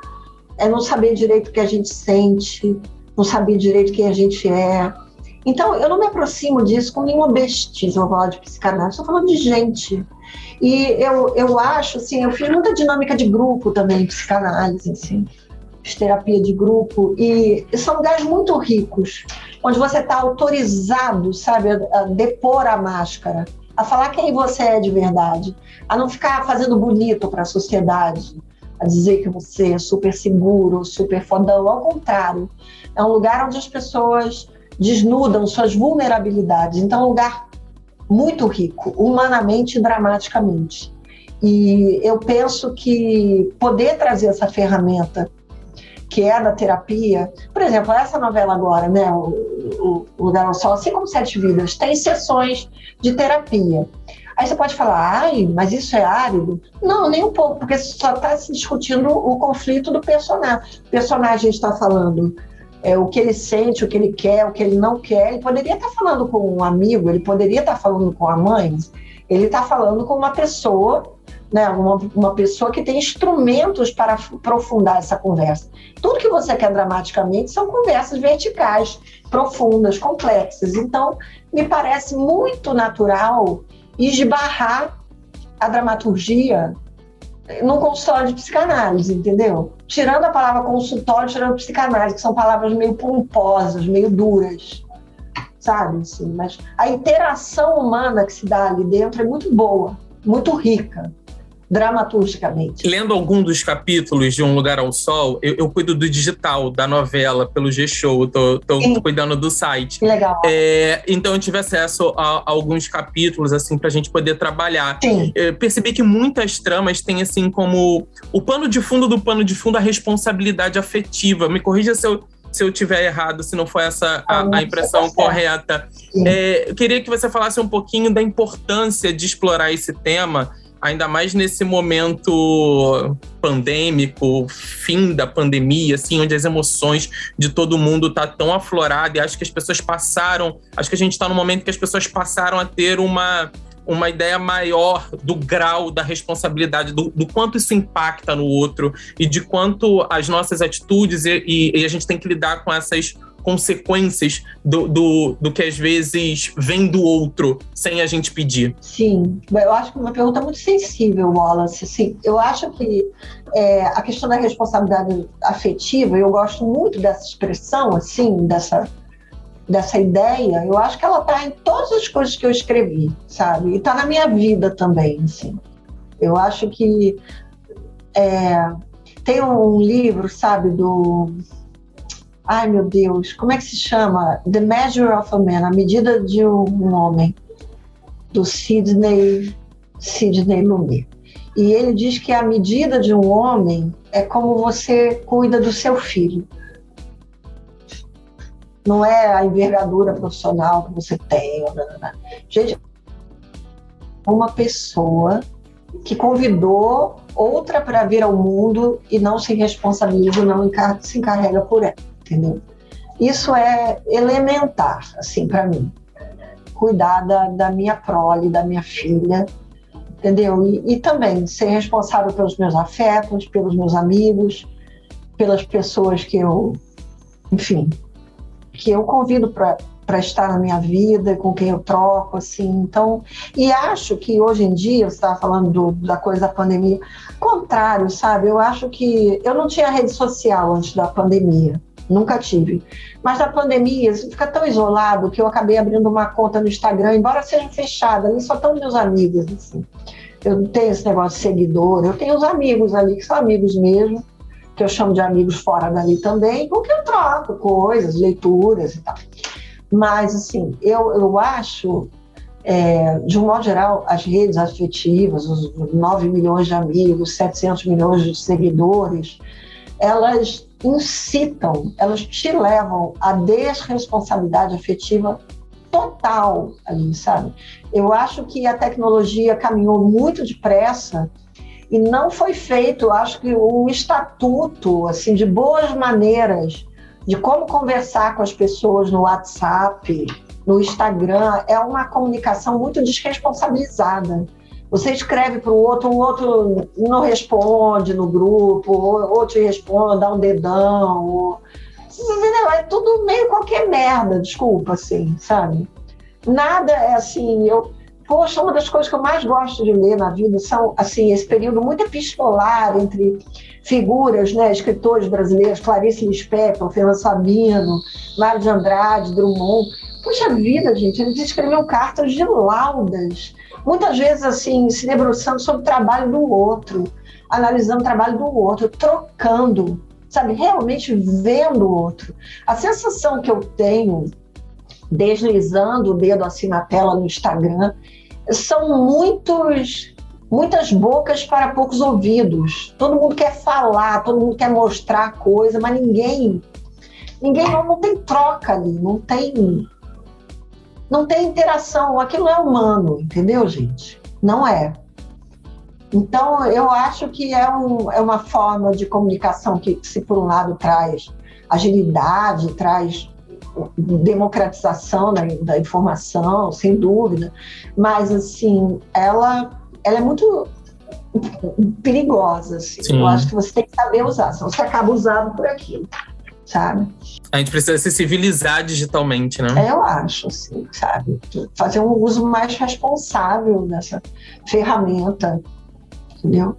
É não saber direito o que a gente sente, não saber direito quem a gente é. Então, eu não me aproximo disso com nenhuma bestice, vou falar de psicanálise, estou falando de gente. E eu, eu acho, assim, eu fiz muita dinâmica de grupo também, psicanálise, assim, terapia de grupo, e são lugares muito ricos, onde você está autorizado, sabe, a, depor a máscara, a falar quem você é de verdade, a não ficar fazendo bonito para a sociedade, a dizer que você é super seguro, super fodão, ao contrário. É um lugar onde as pessoas desnudam suas vulnerabilidades. Então, é um lugar muito rico, humanamente e dramaticamente. E eu penso que poder trazer essa ferramenta que é da terapia, por exemplo, essa novela agora, né, o, o Lugar ao Sol, assim como Sete Vidas, tem sessões de terapia. Aí você pode falar, ai, mas isso é árido? Não, nem um pouco, porque só está se discutindo o conflito do personagem. O personagem está falando é, o que ele sente, o que ele quer, o que ele não quer. Ele poderia estar falando com um amigo, ele poderia estar falando com a mãe, ele está falando com uma pessoa, né, uma, uma pessoa que tem instrumentos para aprofundar essa conversa. Tudo que você quer dramaticamente são conversas verticais, profundas, complexas. Então, me parece muito natural esbarrar a dramaturgia num consultório de psicanálise, entendeu? Tirando a palavra consultório, tirando psicanálise, que são palavras meio pomposas, meio duras, sabe? Assim, mas a interação humana que se dá ali dentro é muito boa, muito rica dramaturgicamente. Lendo algum dos capítulos de Um Lugar ao Sol, eu, eu cuido do digital, da novela, pelo G-Show, tô, tô cuidando do site. Legal. É, então eu tive acesso a, a, alguns capítulos, assim, pra gente poder trabalhar. Sim. Eu percebi que muitas tramas têm, assim, como o pano de fundo do pano de fundo a responsabilidade afetiva. Me corrija se eu se eu tiver errado, se não foi essa a, a impressão tá correta. É, eu queria que você falasse um pouquinho da importância de explorar esse tema ainda mais nesse momento pandêmico, fim da pandemia, assim, onde as emoções de todo mundo tá tão aflorada e acho que as pessoas passaram, acho que a gente está no momento que as pessoas passaram a ter uma uma ideia maior do grau da responsabilidade, do, do, quanto isso impacta no outro e de quanto as nossas atitudes e, e, e a gente tem que lidar com essas consequências do, do, do, que às vezes vem do outro sem a gente pedir? Sim, eu acho que é uma pergunta muito sensível, Wallace. Assim, eu acho que é, a questão da responsabilidade afetiva, eu gosto muito dessa expressão, assim, dessa dessa ideia, eu acho que ela está em todas as coisas que eu escrevi, sabe? E está na minha vida também, assim. Eu acho que é, tem um livro, sabe, do. Ai, meu Deus, como é que se chama? The Measure of a Man, a medida de um homem, do Sidney, Sidney Lumet. E ele diz que a medida de um homem é como você cuida do seu filho. Não é a envergadura profissional que você tem. Não, não, não. Gente, uma pessoa que convidou outra para vir ao mundo e não se responsabiliza, não se encarrega por ela, entendeu? Isso é elementar, assim, para mim. Cuidar da, da, minha prole, da minha filha, entendeu? E, e também ser responsável pelos meus afetos, pelos meus amigos, pelas pessoas que eu, enfim, que eu convido para para estar na minha vida, com quem eu troco, assim. Então, e acho que hoje em dia, você estava falando do, da coisa da pandemia, contrário, sabe? Eu acho que eu não tinha rede social antes da pandemia, nunca tive. Mas na pandemia, você fica tão isolado que eu acabei abrindo uma conta no Instagram, embora seja fechada, ali só estão meus amigos, assim. Eu não tenho esse negócio de seguidor, eu tenho os amigos ali, que são amigos mesmo, que eu chamo de amigos fora dali também, com que eu troco coisas, leituras e tal. Mas, assim, eu, eu acho, é, de um modo geral, as redes afetivas, os 9 milhões de amigos, 700 milhões de seguidores, elas incitam, elas te levam à desresponsabilidade afetiva total ali, sabe? Eu acho que a tecnologia caminhou muito depressa e não foi feito, acho que um estatuto assim de boas maneiras de como conversar com as pessoas no WhatsApp, no Instagram, é uma comunicação muito desresponsabilizada. Você escreve para o outro, o outro não responde no grupo, ou, te responde, dá um dedão. Ou... É tudo meio qualquer merda, desculpa, assim, sabe? Nada é assim. Eu, poxa, uma das coisas que eu mais gosto de ler na vida são, assim, esse período muito epistolar entre figuras, né, escritores brasileiros, Clarice Lispector, Fernando Sabino, Mário de Andrade, Drummond. Puxa vida, gente, eles escreviam cartas de laudas, muitas vezes assim, se debruçando sobre o trabalho do outro, analisando o trabalho do outro, trocando, sabe, realmente vendo o outro. A sensação que eu tenho, deslizando o dedo assim na tela no Instagram, são muitos muitas bocas para poucos ouvidos. Todo mundo quer falar, todo mundo quer mostrar coisa, mas ninguém ninguém não, não tem troca ali, não tem não tem interação, aquilo é humano, entendeu, gente? Não é. Então, eu acho que é, um, é uma forma de comunicação que, se por um lado traz agilidade, traz democratização da, da informação, sem dúvida, mas assim, ela ela é muito perigosa. Assim. Eu acho que você tem que saber usar, senão você acaba usando por aquilo, sabe? A gente precisa se civilizar digitalmente, né? É, eu acho, assim, sabe? Fazer um uso mais responsável dessa ferramenta, entendeu?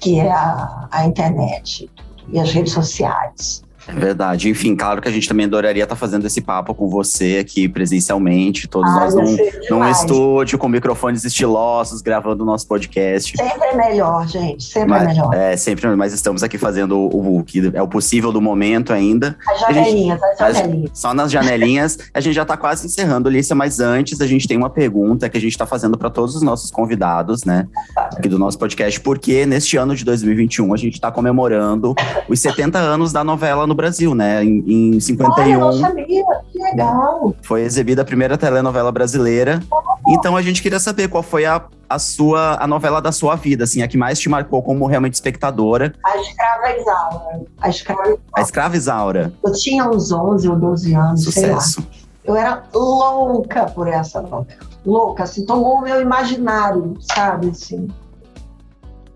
Que é a, a internet e as redes sociais. É verdade. Enfim, claro que a gente também adoraria estar fazendo esse papo com você aqui presencialmente, todos ah, nós num, num estúdio com microfones estilosos, gravando o nosso podcast. Sempre é melhor, gente. Sempre é mas, é melhor. É, sempre, mas estamos aqui fazendo o, o que é o possível do momento ainda. As janelinhas, gente, as janelinhas. Só nas janelinhas. a gente já está quase encerrando, Lícia, mas antes a gente tem uma pergunta que a gente está fazendo para todos os nossos convidados, né? Aqui do nosso podcast, porque neste ano de 2021 a gente está comemorando os 70 anos da novela no Brasil, né? Em, em 51. Olha, eu não sabia, que legal. Foi exibida a primeira telenovela brasileira. Então a gente queria saber qual foi a, a sua a novela da sua vida, assim, a que mais te marcou como realmente espectadora. A Escrava Isaura. A Escrava Isaura. A Escrava Isaura. Eu tinha uns 11 ou 12 anos, Sucesso. Eu era louca por essa novela. Louca, assim, tomou o meu imaginário, sabe, assim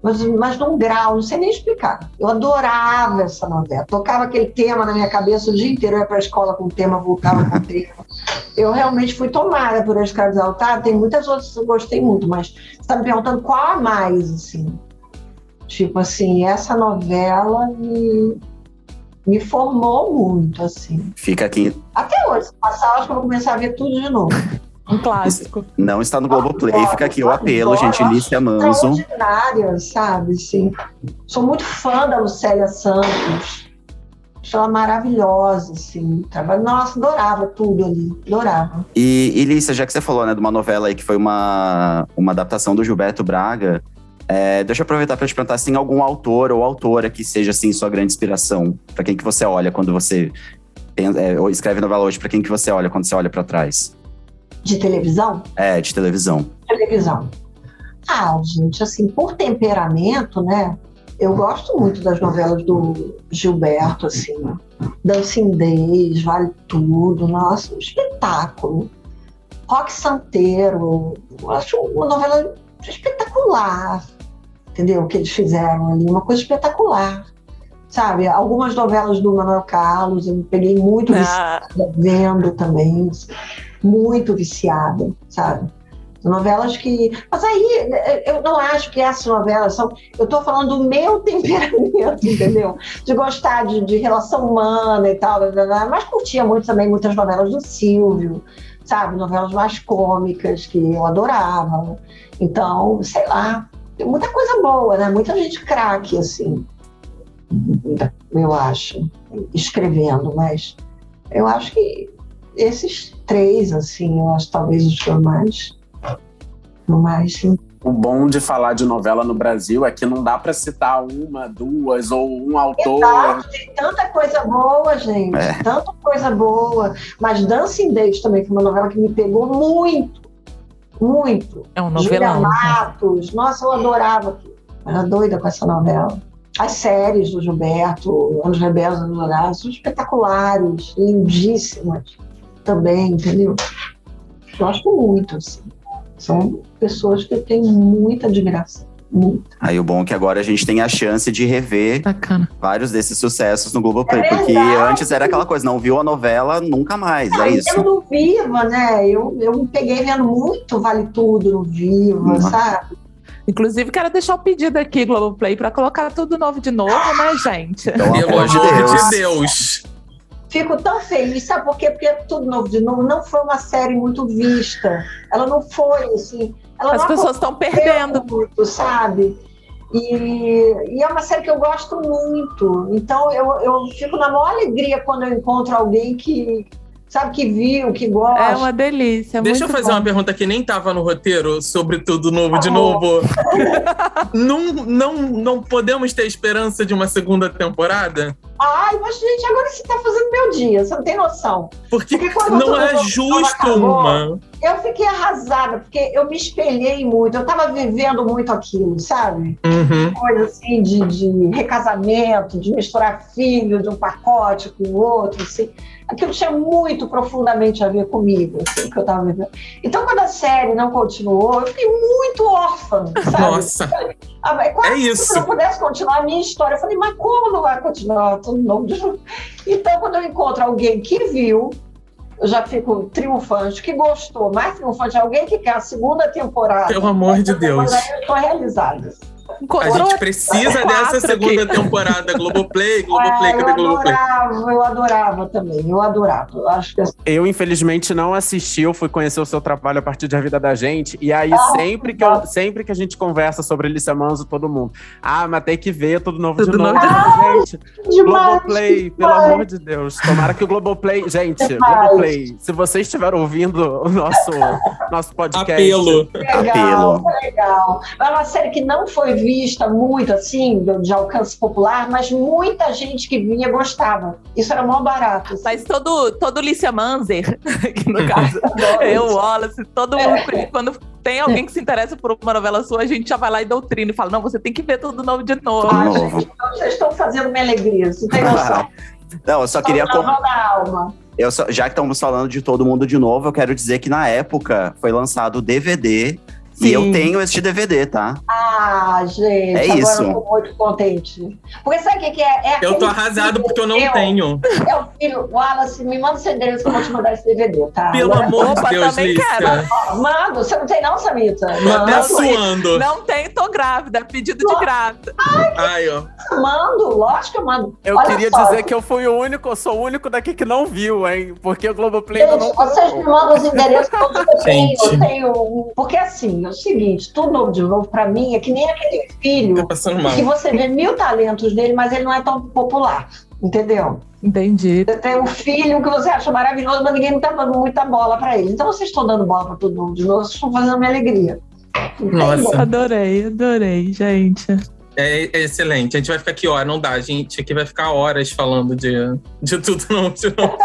mas, mas num grau, não sei nem explicar. Eu adorava essa novela. Tocava aquele tema na minha cabeça o dia inteiro. Eu ia para a escola com o tema, voltava com o tema. Eu realmente fui tomada por caras Altar. Tem muitas outras que eu gostei muito, mas você está me perguntando qual a mais, assim. Tipo assim, essa novela me, me formou muito, assim. Fica aqui. Até hoje, se passar, acho que eu vou começar a ver tudo de novo. Um clássico. Não está no Globoplay, fica aqui o apelo, Adoro, gente. Lícia Manso. Extraordinária, sabe? Sim. Sou muito fã da Lucélia Santos. Acho ela maravilhosa, assim. Trabalho- Nossa, adorava tudo ali. Adorava. E, e Lícia, já que você falou, né, de uma novela aí que foi uma, uma adaptação do Gilberto Braga, é, deixa eu aproveitar para te perguntar se tem algum autor ou autora que seja, assim, sua grande inspiração. Para quem que você olha quando você é, escreve novela hoje, para quem que você olha quando você olha para trás? De televisão? É, de televisão. televisão. Ah, gente, assim, por temperamento, né? Eu gosto muito das novelas do Gilberto, assim. Dancindez, Vale Tudo, nossa, um espetáculo. Rock Santeiro, eu acho uma novela espetacular, entendeu? O que eles fizeram ali, uma coisa espetacular. Sabe, algumas novelas do Manuel Carlos, eu me peguei muito Ah. vendo também, assim, muito viciada, sabe? Novelas que. Mas aí, eu não acho que essas novelas são. Eu estou falando do meu temperamento, entendeu? De gostar de, de relação humana e tal, mas curtia muito também muitas novelas do Silvio, sabe? Novelas mais cômicas que eu adorava. Então, sei lá, muita coisa boa, né? Muita gente craque, assim, eu acho, escrevendo, mas eu acho que esses três, assim, eu acho talvez os que eu mais. o mais sim. O bom de falar de novela no Brasil é que não dá pra citar uma, duas ou um autor. Exato, tem tanta coisa boa, gente. É. Tanta coisa boa. Mas Dancing Days também foi uma novela que me pegou muito. Muito. É um Julia novelão. Matos. Nossa, eu adorava aquilo. Era doida com essa novela. As séries do Gilberto, Anos Rebeldes, Anos Dourados, são espetaculares, lindíssimas também, entendeu? Gosto muito, assim. São pessoas que eu tenho muita admiração. Muita. Aí o bom é que agora a gente tem a chance de rever Bacana. vários desses sucessos no Globoplay. É porque antes era aquela coisa, não viu a novela, nunca mais. É Aí isso. Eu no Viva, né? Eu, eu me peguei vendo muito Vale Tudo no Viva, Uhum. sabe? Inclusive, quero deixar o pedido aqui, Globoplay, pra colocar tudo novo de novo, né, gente? Pelo amor de Deus. Fico tão feliz, sabe por quê? Porque Tudo Novo de Novo não foi uma série muito vista. Ela não foi, assim. Ela As pessoas estão perdendo. Muito, sabe? E, e é uma série que eu gosto muito. Então eu, eu fico na maior alegria quando eu encontro alguém que, sabe, que viu, que gosta. É uma delícia. Deixa eu fazer bom. uma pergunta que nem tava no roteiro sobre tudo novo de novo. não, não, não podemos ter esperança de uma segunda temporada? Ai, mas gente, agora você tá fazendo meu dia, você não tem noção. Porque, Porque não é justo acabou, uma. Eu fiquei arrasada, porque eu me espelhei muito, eu tava vivendo muito aquilo, sabe? Uhum. Coisa assim de, de recasamento, de misturar filho de um pacote com o outro, assim. Aquilo tinha muito profundamente a ver comigo, assim, que eu tava vivendo. Então, quando a série não continuou, eu fiquei muito órfã, sabe? Nossa, Ah, quase é isso. Se eu pudesse continuar a minha história, eu falei, mas como não vai continuar? Então, quando eu encontro alguém que viu, eu já fico triunfante, que gostou, mais triunfante, alguém que quer a segunda temporada. Pelo amor de Deus. Eu tô realizada. A gente precisa quatro dessa segunda aqui. temporada. Globoplay, Globoplay, Ah, cadê eu Globoplay? adorava, eu adorava também, eu adorava. Eu acho que assim, Eu, infelizmente, não assisti, eu fui conhecer o seu trabalho a partir de A Vida da Gente. E aí, Ah, sempre, que eu, sempre que a gente conversa sobre Alicia Manso, todo mundo. Ah, mas tem que ver tudo novo Tudo de novo. novo gente, demais, Globoplay, pelo demais. amor de Deus. Tomara que o Globoplay. Gente, Demais. Globoplay, se vocês estiveram ouvindo o nosso, nosso podcast. Apelo. legal, Apelo. legal. É uma série que não foi vista muito assim, de- alcance popular, mas muita gente que vinha gostava. Isso era mó barato. assim. Mas todo, todo Lícia Manzer, que no caso, eu, isso. Wallace, todo mundo, quando tem alguém que se interessa por uma novela sua, a gente já vai lá e doutrina e fala: não, você tem que ver tudo novo de novo. Novo. gente, então vocês estão fazendo minha alegria, você tem noção. Não, eu só queria. Com- alma. Eu só- já que estamos falando de todo mundo de novo, eu quero dizer que na época foi lançado o DVD. Sim. E eu tenho este DVD, tá? Ah, gente, É agora isso. eu tô muito contente. Porque sabe o que, que é? é Eu tô arrasado porque eu não meu. tenho. É o filho, Wallace, me manda seu endereço que eu vou te mandar esse DVD, tá? Pelo Agora- amor de Deus, também Lícia. quero. Ó, Mando, você não tem não, Samita? Mando, suando. Não tem, tô grávida. é Pedido de grávida. Ai, ó. mando, lógico que eu mando. Eu Olha queria só, dizer que eu fui o único, eu sou o único daqui que não viu, hein? Porque o Globoplay Gente, não. vocês me mandam os endereços que eu tenho. Gente. Eu tenho. Porque assim, é o seguinte, tudo novo de novo pra mim é que nem aquele filho mal. que você vê mil talentos nele, mas ele não é tão popular. Entendeu? Entendi. Você tem um filho que você acha maravilhoso, mas ninguém não tá dando muita bola pra ele. Então vocês estão dando bola pra todo mundo de novo, vocês estão fazendo a minha alegria. Nossa. Adorei, adorei, gente. É, é excelente. A gente vai ficar aqui, ó. Não dá. A gente aqui vai ficar horas falando de, de tudo não, de novo.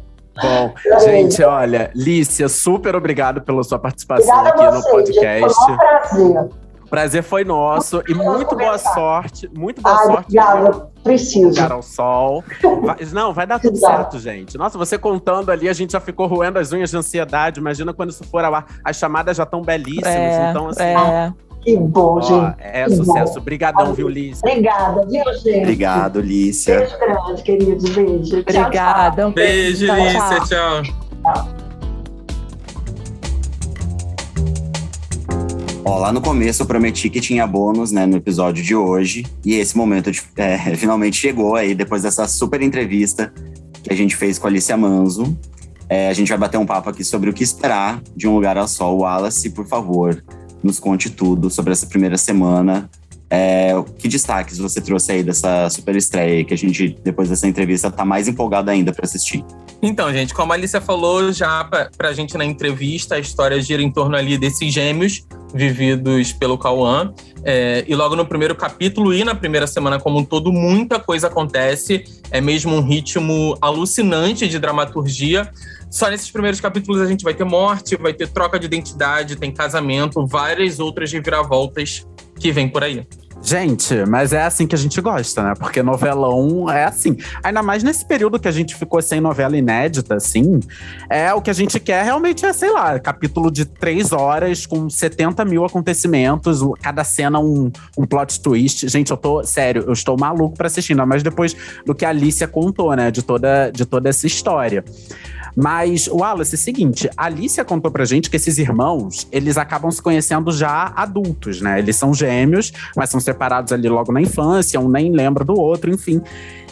Bom, gente, olha, Lícia, super obrigado pela sua participação Obrigada aqui a no vocês, gente. podcast. Foi um prazer. O prazer foi nosso e muito boa sorte, muito boa Ai, sorte. obrigada. Preciso. Lugar ao sol. Vai- não, vai dar tudo certo, gente. Nossa, você contando ali, a gente já ficou roendo as unhas de ansiedade. Imagina quando isso for ao ar. As chamadas já estão belíssimas. É, então, assim, é. Que bom, ó, gente. é Que sucesso. bom. Obrigadão, viu, Lícia? Obrigada, viu, gente? Obrigado, Lícia. Beijo grande, queridos. Beijo. Tchau, Obrigada. Um Beijo, Tchau, Lícia. tchau. Tchau. Ó, lá no começo eu prometi que tinha bônus, né, no episódio de hoje. E esse momento é, finalmente chegou aí, depois dessa super entrevista que a gente fez com a Alicia Manzo. É, a gente vai bater um papo aqui sobre o que esperar de Um Lugar ao Sol. Wallace, por favor, nos conte tudo sobre essa primeira semana. É, que destaques você trouxe aí dessa super estreia que a gente, depois dessa entrevista, tá mais empolgado ainda para assistir? Então, gente, como a Alicia falou já pra, pra gente na entrevista, a história gira em torno ali desses gêmeos vividos pelo Cauã. É, e logo no primeiro capítulo e na primeira semana como um todo, muita coisa acontece. É mesmo um ritmo alucinante de dramaturgia. Só nesses primeiros capítulos a gente vai ter morte, vai ter troca de identidade, tem casamento, várias outras reviravoltas que vem por aí. Gente, mas é assim que a gente gosta, né? Porque novelão é assim. Ainda mais nesse período que a gente ficou sem novela inédita, assim. É o que a gente quer realmente é, sei lá, capítulo de três horas com 70 mil acontecimentos, cada cena um, um plot twist. Gente, eu tô, sério, eu estou maluco pra assistir, ainda mais depois do que a Alicia contou, né? De toda, de toda essa história. Mas, Wallace, é o seguinte, a Alicia contou pra gente que esses irmãos, eles acabam se conhecendo já adultos, né? Eles são gêmeos, mas são separados ali logo na infância, um nem lembra do outro, enfim.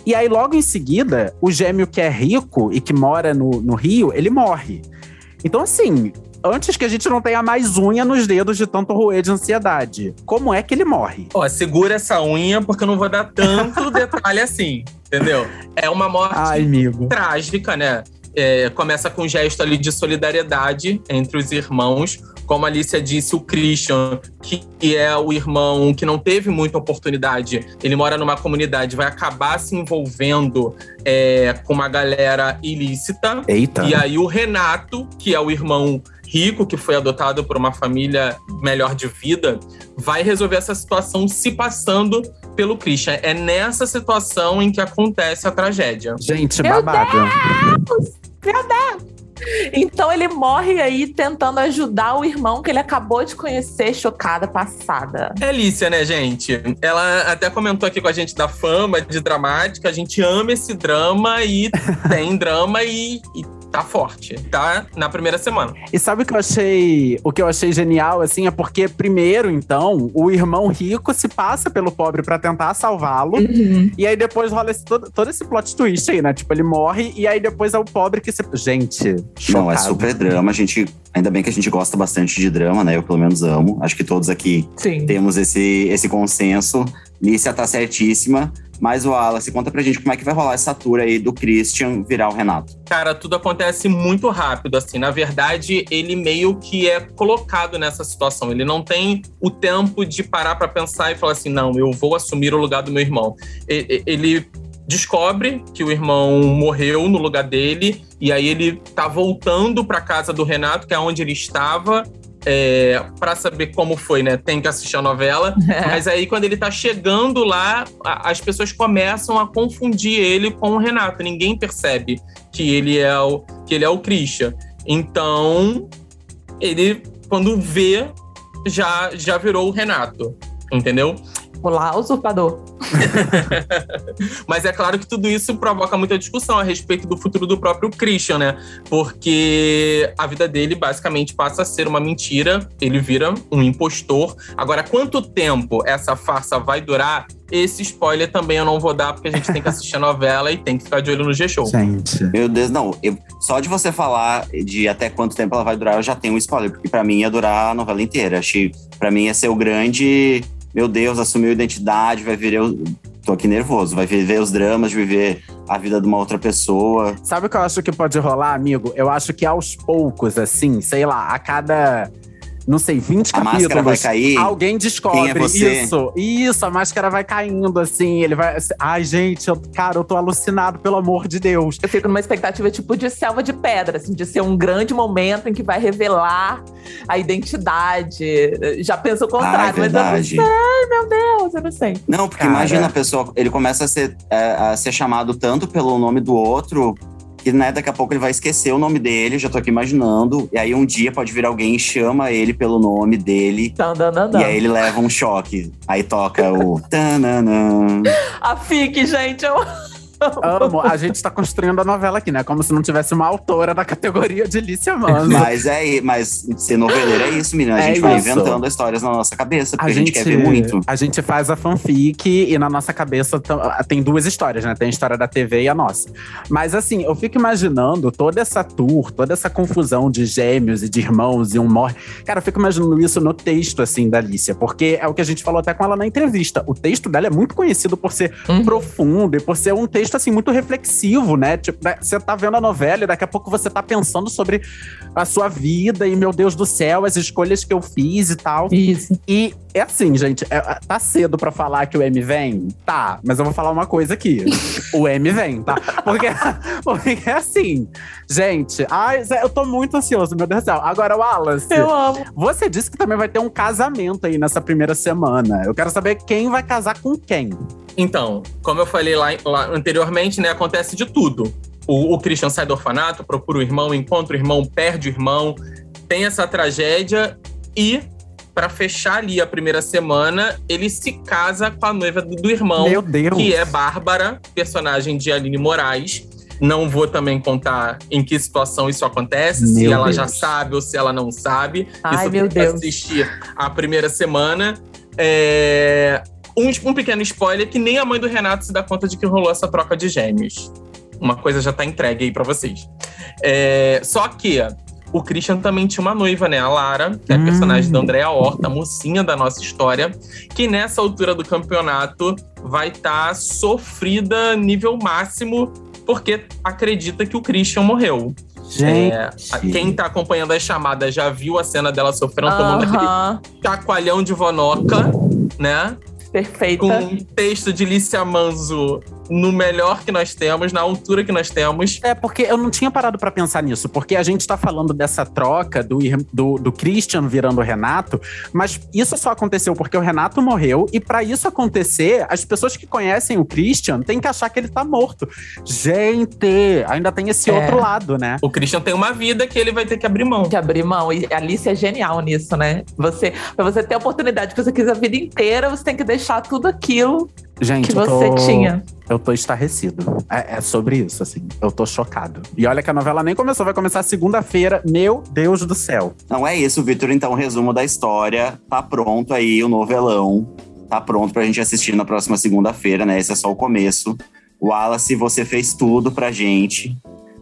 E aí, logo em seguida, o gêmeo que é rico e que mora no, no Rio, ele morre. Então, assim, antes que a gente não tenha mais unha nos dedos de tanto roer de ansiedade, como é que ele morre? Ó, segura essa unha, porque eu não vou dar tanto detalhe assim, entendeu? É uma morte Ai, amigo. trágica, né? É, começa com um gesto ali de solidariedade entre os irmãos. Como a Alicia disse, o Christian, que é o irmão que não teve muita oportunidade, ele mora numa comunidade, vai acabar se envolvendo é, com uma galera ilícita. Eita. E aí o Renato, que é o irmão rico, que foi adotado por uma família melhor de vida, vai resolver essa situação se passando pelo Christian. É nessa situação em que acontece a tragédia. Gente, Meu babado. Meu Deus! Então ele morre aí tentando ajudar o irmão que ele acabou de conhecer, chocada, passada. Alicia, né, gente? Ela até comentou aqui com a gente da fama de dramática. A gente ama esse drama e tem drama e, e tá forte, tá? Na primeira semana. E sabe o que eu achei? O que eu achei genial, assim, é porque, primeiro, então, o irmão rico se passa pelo pobre pra tentar salvá-lo. Uhum. E aí depois rola esse, todo, todo esse plot twist aí, né? Tipo, ele morre e aí depois é o pobre que se. Gente, Não, é chocado. super drama. A gente, ainda bem que a gente gosta bastante de drama, né? Eu pelo menos amo. Acho que todos aqui Sim. temos esse, esse consenso. Lícia tá certíssima. Mas o Wallace, conta pra gente como é que vai rolar essa tour aí do Christian virar o Renato. Cara, tudo acontece muito rápido, assim. Na verdade, ele meio que é colocado nessa situação. Ele não tem o tempo de parar pra pensar e falar assim: não, eu vou assumir o lugar do meu irmão. Ele descobre que o irmão morreu no lugar dele, e aí ele tá voltando pra casa do Renato, que é onde ele estava. É, para saber como foi, né? Tem que assistir a novela. Mas aí, quando ele tá chegando lá, a- as pessoas começam a confundir ele com o Renato. Ninguém percebe que ele é o, que ele é o Christian. Então, ele, quando vê, já, já virou o Renato. entendeu? Olá, usurpador. Mas é claro que tudo isso provoca muita discussão a respeito do futuro do próprio Christian, né? Porque a vida dele basicamente passa a ser uma mentira, ele vira um impostor. Agora, quanto tempo essa farsa vai durar? Esse spoiler também eu não vou dar, porque a gente tem que assistir a novela e tem que ficar de olho no G-Show. Gente. Meu Deus, não. Eu, só de você falar de até quanto tempo ela vai durar, eu já tenho um spoiler, porque para mim ia durar a novela inteira. Achei, para mim ia ser o grande. Meu Deus, assumiu identidade, vai viver. O, tô aqui nervoso, vai viver os dramas viver a vida de uma outra pessoa. Sabe o que eu acho que pode rolar, amigo? Eu acho que aos poucos, assim, sei lá, a cada não sei, 20 a capítulos. máscara vai cair. Alguém descobre Quem é você? isso. Isso, a máscara vai caindo, assim. Ele vai. Ai, gente, eu, cara, eu tô alucinado, pelo amor de Deus. Eu fico numa expectativa tipo de selva de pedra, assim, de ser um grande momento em que vai revelar a identidade. Já penso o contrário, mas eu não verdade. sei, ai, meu Deus, eu não sei. Não, porque Cara. imagina a pessoa, ele começa a ser, é, a ser chamado tanto pelo nome do outro que né, daqui a pouco ele vai esquecer o nome dele, já tô aqui imaginando. E aí um dia pode vir alguém e chama ele pelo nome dele. E aí ele leva um choque. Aí toca o. tananã. A FIC, gente, eu. Amo. A gente tá construindo a novela aqui, né? Como se não tivesse uma autora da categoria de Lícia Manso. Mas é, mas ser noveleiro é isso, menina. A É gente vai isso. inventando histórias na nossa cabeça, porque a gente, quer ver muito. A gente faz a fanfic e na nossa cabeça t- tem duas histórias, né? Tem a história da TV e a nossa. Mas assim, eu fico imaginando toda essa tour, toda essa confusão de gêmeos e de irmãos e um morre. Cara, eu fico imaginando isso no texto, assim, da Alicia, porque é o que a gente falou até com ela na entrevista. O texto dela é muito conhecido por ser profundo e por ser um texto, assim, muito reflexivo, né? Tipo, né, você tá vendo a novela e daqui a pouco você tá pensando sobre a sua vida e, meu Deus do céu, as escolhas que eu fiz e tal. Isso. E é assim, gente, é- tá cedo pra falar que o M vem? Tá, mas eu vou falar uma coisa aqui. o M vem, tá? Porque, porque assim, gente, ai, eu tô muito ansioso, meu Deus do céu. Agora, Wallace, Eu amo. você disse que também vai ter um casamento aí nessa primeira semana. Eu quero saber quem vai casar com quem. Então, como eu falei lá, lá anteriormente, né, acontece de tudo. O, o Christian sai do orfanato, procura o irmão, encontra o irmão, perde o irmão, tem essa tragédia e, pra fechar ali a primeira semana, ele se casa com a noiva do, do irmão, Meu Deus. que é Bárbara, personagem de Aline Moraes. Não vou também contar em que situação isso acontece, se Meu ela Deus. já sabe ou se ela não sabe. Ai, isso meu tem que Deus. assistir a primeira semana. É, um, um pequeno spoiler que nem a mãe do Renato se dá conta de que rolou essa troca de gêmeos. Uma coisa já tá entregue aí pra vocês. É, só que o Christian também tinha uma noiva, né? A Lara, que é a Hum. personagem da Andrea Horta, a mocinha da nossa história, que nessa altura do campeonato vai estar sofrida nível máximo, porque acredita que o Christian morreu. Gente. É, quem tá acompanhando as chamadas já viu a cena dela sofrendo, tomando aquele chacoalhão de vonoca, né? Perfeita. Com um texto de Lícia Manzo no melhor que nós temos, na altura que nós temos. É, porque eu não tinha parado pra pensar nisso, porque a gente tá falando dessa troca do, do, do Christian virando o Renato, mas isso só aconteceu porque o Renato morreu, e pra isso acontecer, as pessoas que conhecem o Christian têm que achar que ele tá morto. Gente, ainda tem esse É. outro lado, né? O Christian tem uma vida que ele vai ter que abrir mão. De abrir mão. E a Alice é genial nisso, né? Você, pra você ter a oportunidade que você quis a vida inteira, você tem que deixar tudo aquilo Gente, que eu você tô- tinha. Eu tô estarrecido. É, é sobre isso, assim. Eu tô chocado. E olha que a novela nem começou, vai começar segunda-feira. Meu Deus do céu. Não é isso, Vitor. Então, resumo da história. Tá pronto aí o novelão. Tá pronto pra gente assistir na próxima segunda-feira, né? Esse é só o começo. Wallace, você fez tudo pra gente.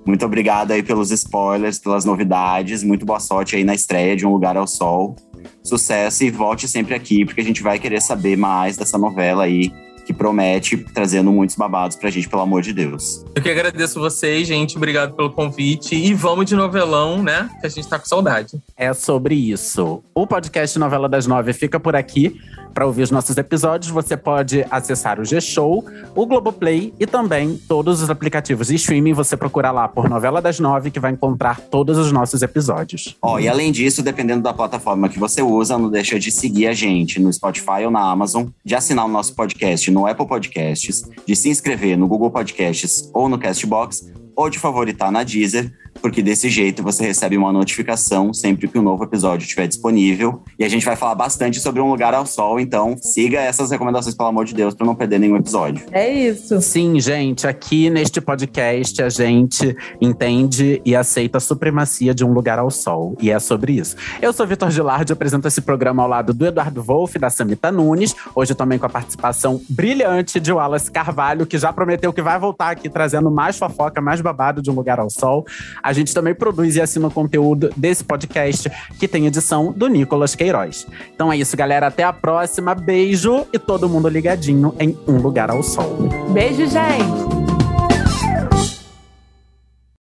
Muito obrigado aí pelos spoilers, pelas novidades. Muito boa sorte aí na estreia de Um Lugar ao Sol. Sucesso e volte sempre aqui, porque a gente vai querer saber mais dessa novela aí, que promete, trazendo muitos babados pra gente, pelo amor de Deus. Eu que agradeço vocês, gente. Obrigado pelo convite. E vamos de novelão, né? Que a gente tá com saudade. É sobre isso. O podcast Novela das Nove fica por aqui. Para ouvir os nossos episódios, você pode acessar o G-Show, o Globoplay e também todos os aplicativos de streaming. Você procura lá por Novela das Nove que vai encontrar todos os nossos episódios. Ó, e além disso, dependendo da plataforma que você usa, não deixa de seguir a gente no Spotify ou na Amazon, de assinar o nosso podcast no Apple Podcasts, de se inscrever no Google Podcasts ou no Castbox, ou de favoritar na Deezer, porque desse jeito você recebe uma notificação sempre que um novo episódio estiver disponível. E a gente vai falar bastante sobre Um Lugar ao Sol, então siga essas recomendações, pelo amor de Deus, para não perder nenhum episódio. É isso. Sim, gente, aqui neste podcast a gente entende e aceita a supremacia de Um Lugar ao Sol. E é sobre isso. Eu sou Vitor Gilardi, apresento esse programa ao lado do Eduardo Wolff e da Samita Nunes. Hoje também com a participação brilhante de Wallace Carvalho, que já prometeu que vai voltar aqui trazendo mais fofoca, mais babado de Um Lugar ao Sol. A gente também produz e assina o conteúdo desse podcast, que tem edição do Nicolas Queiroz. Então é isso, galera. Até a próxima. Beijo e todo mundo ligadinho em Um Lugar ao Sol. Beijo, gente!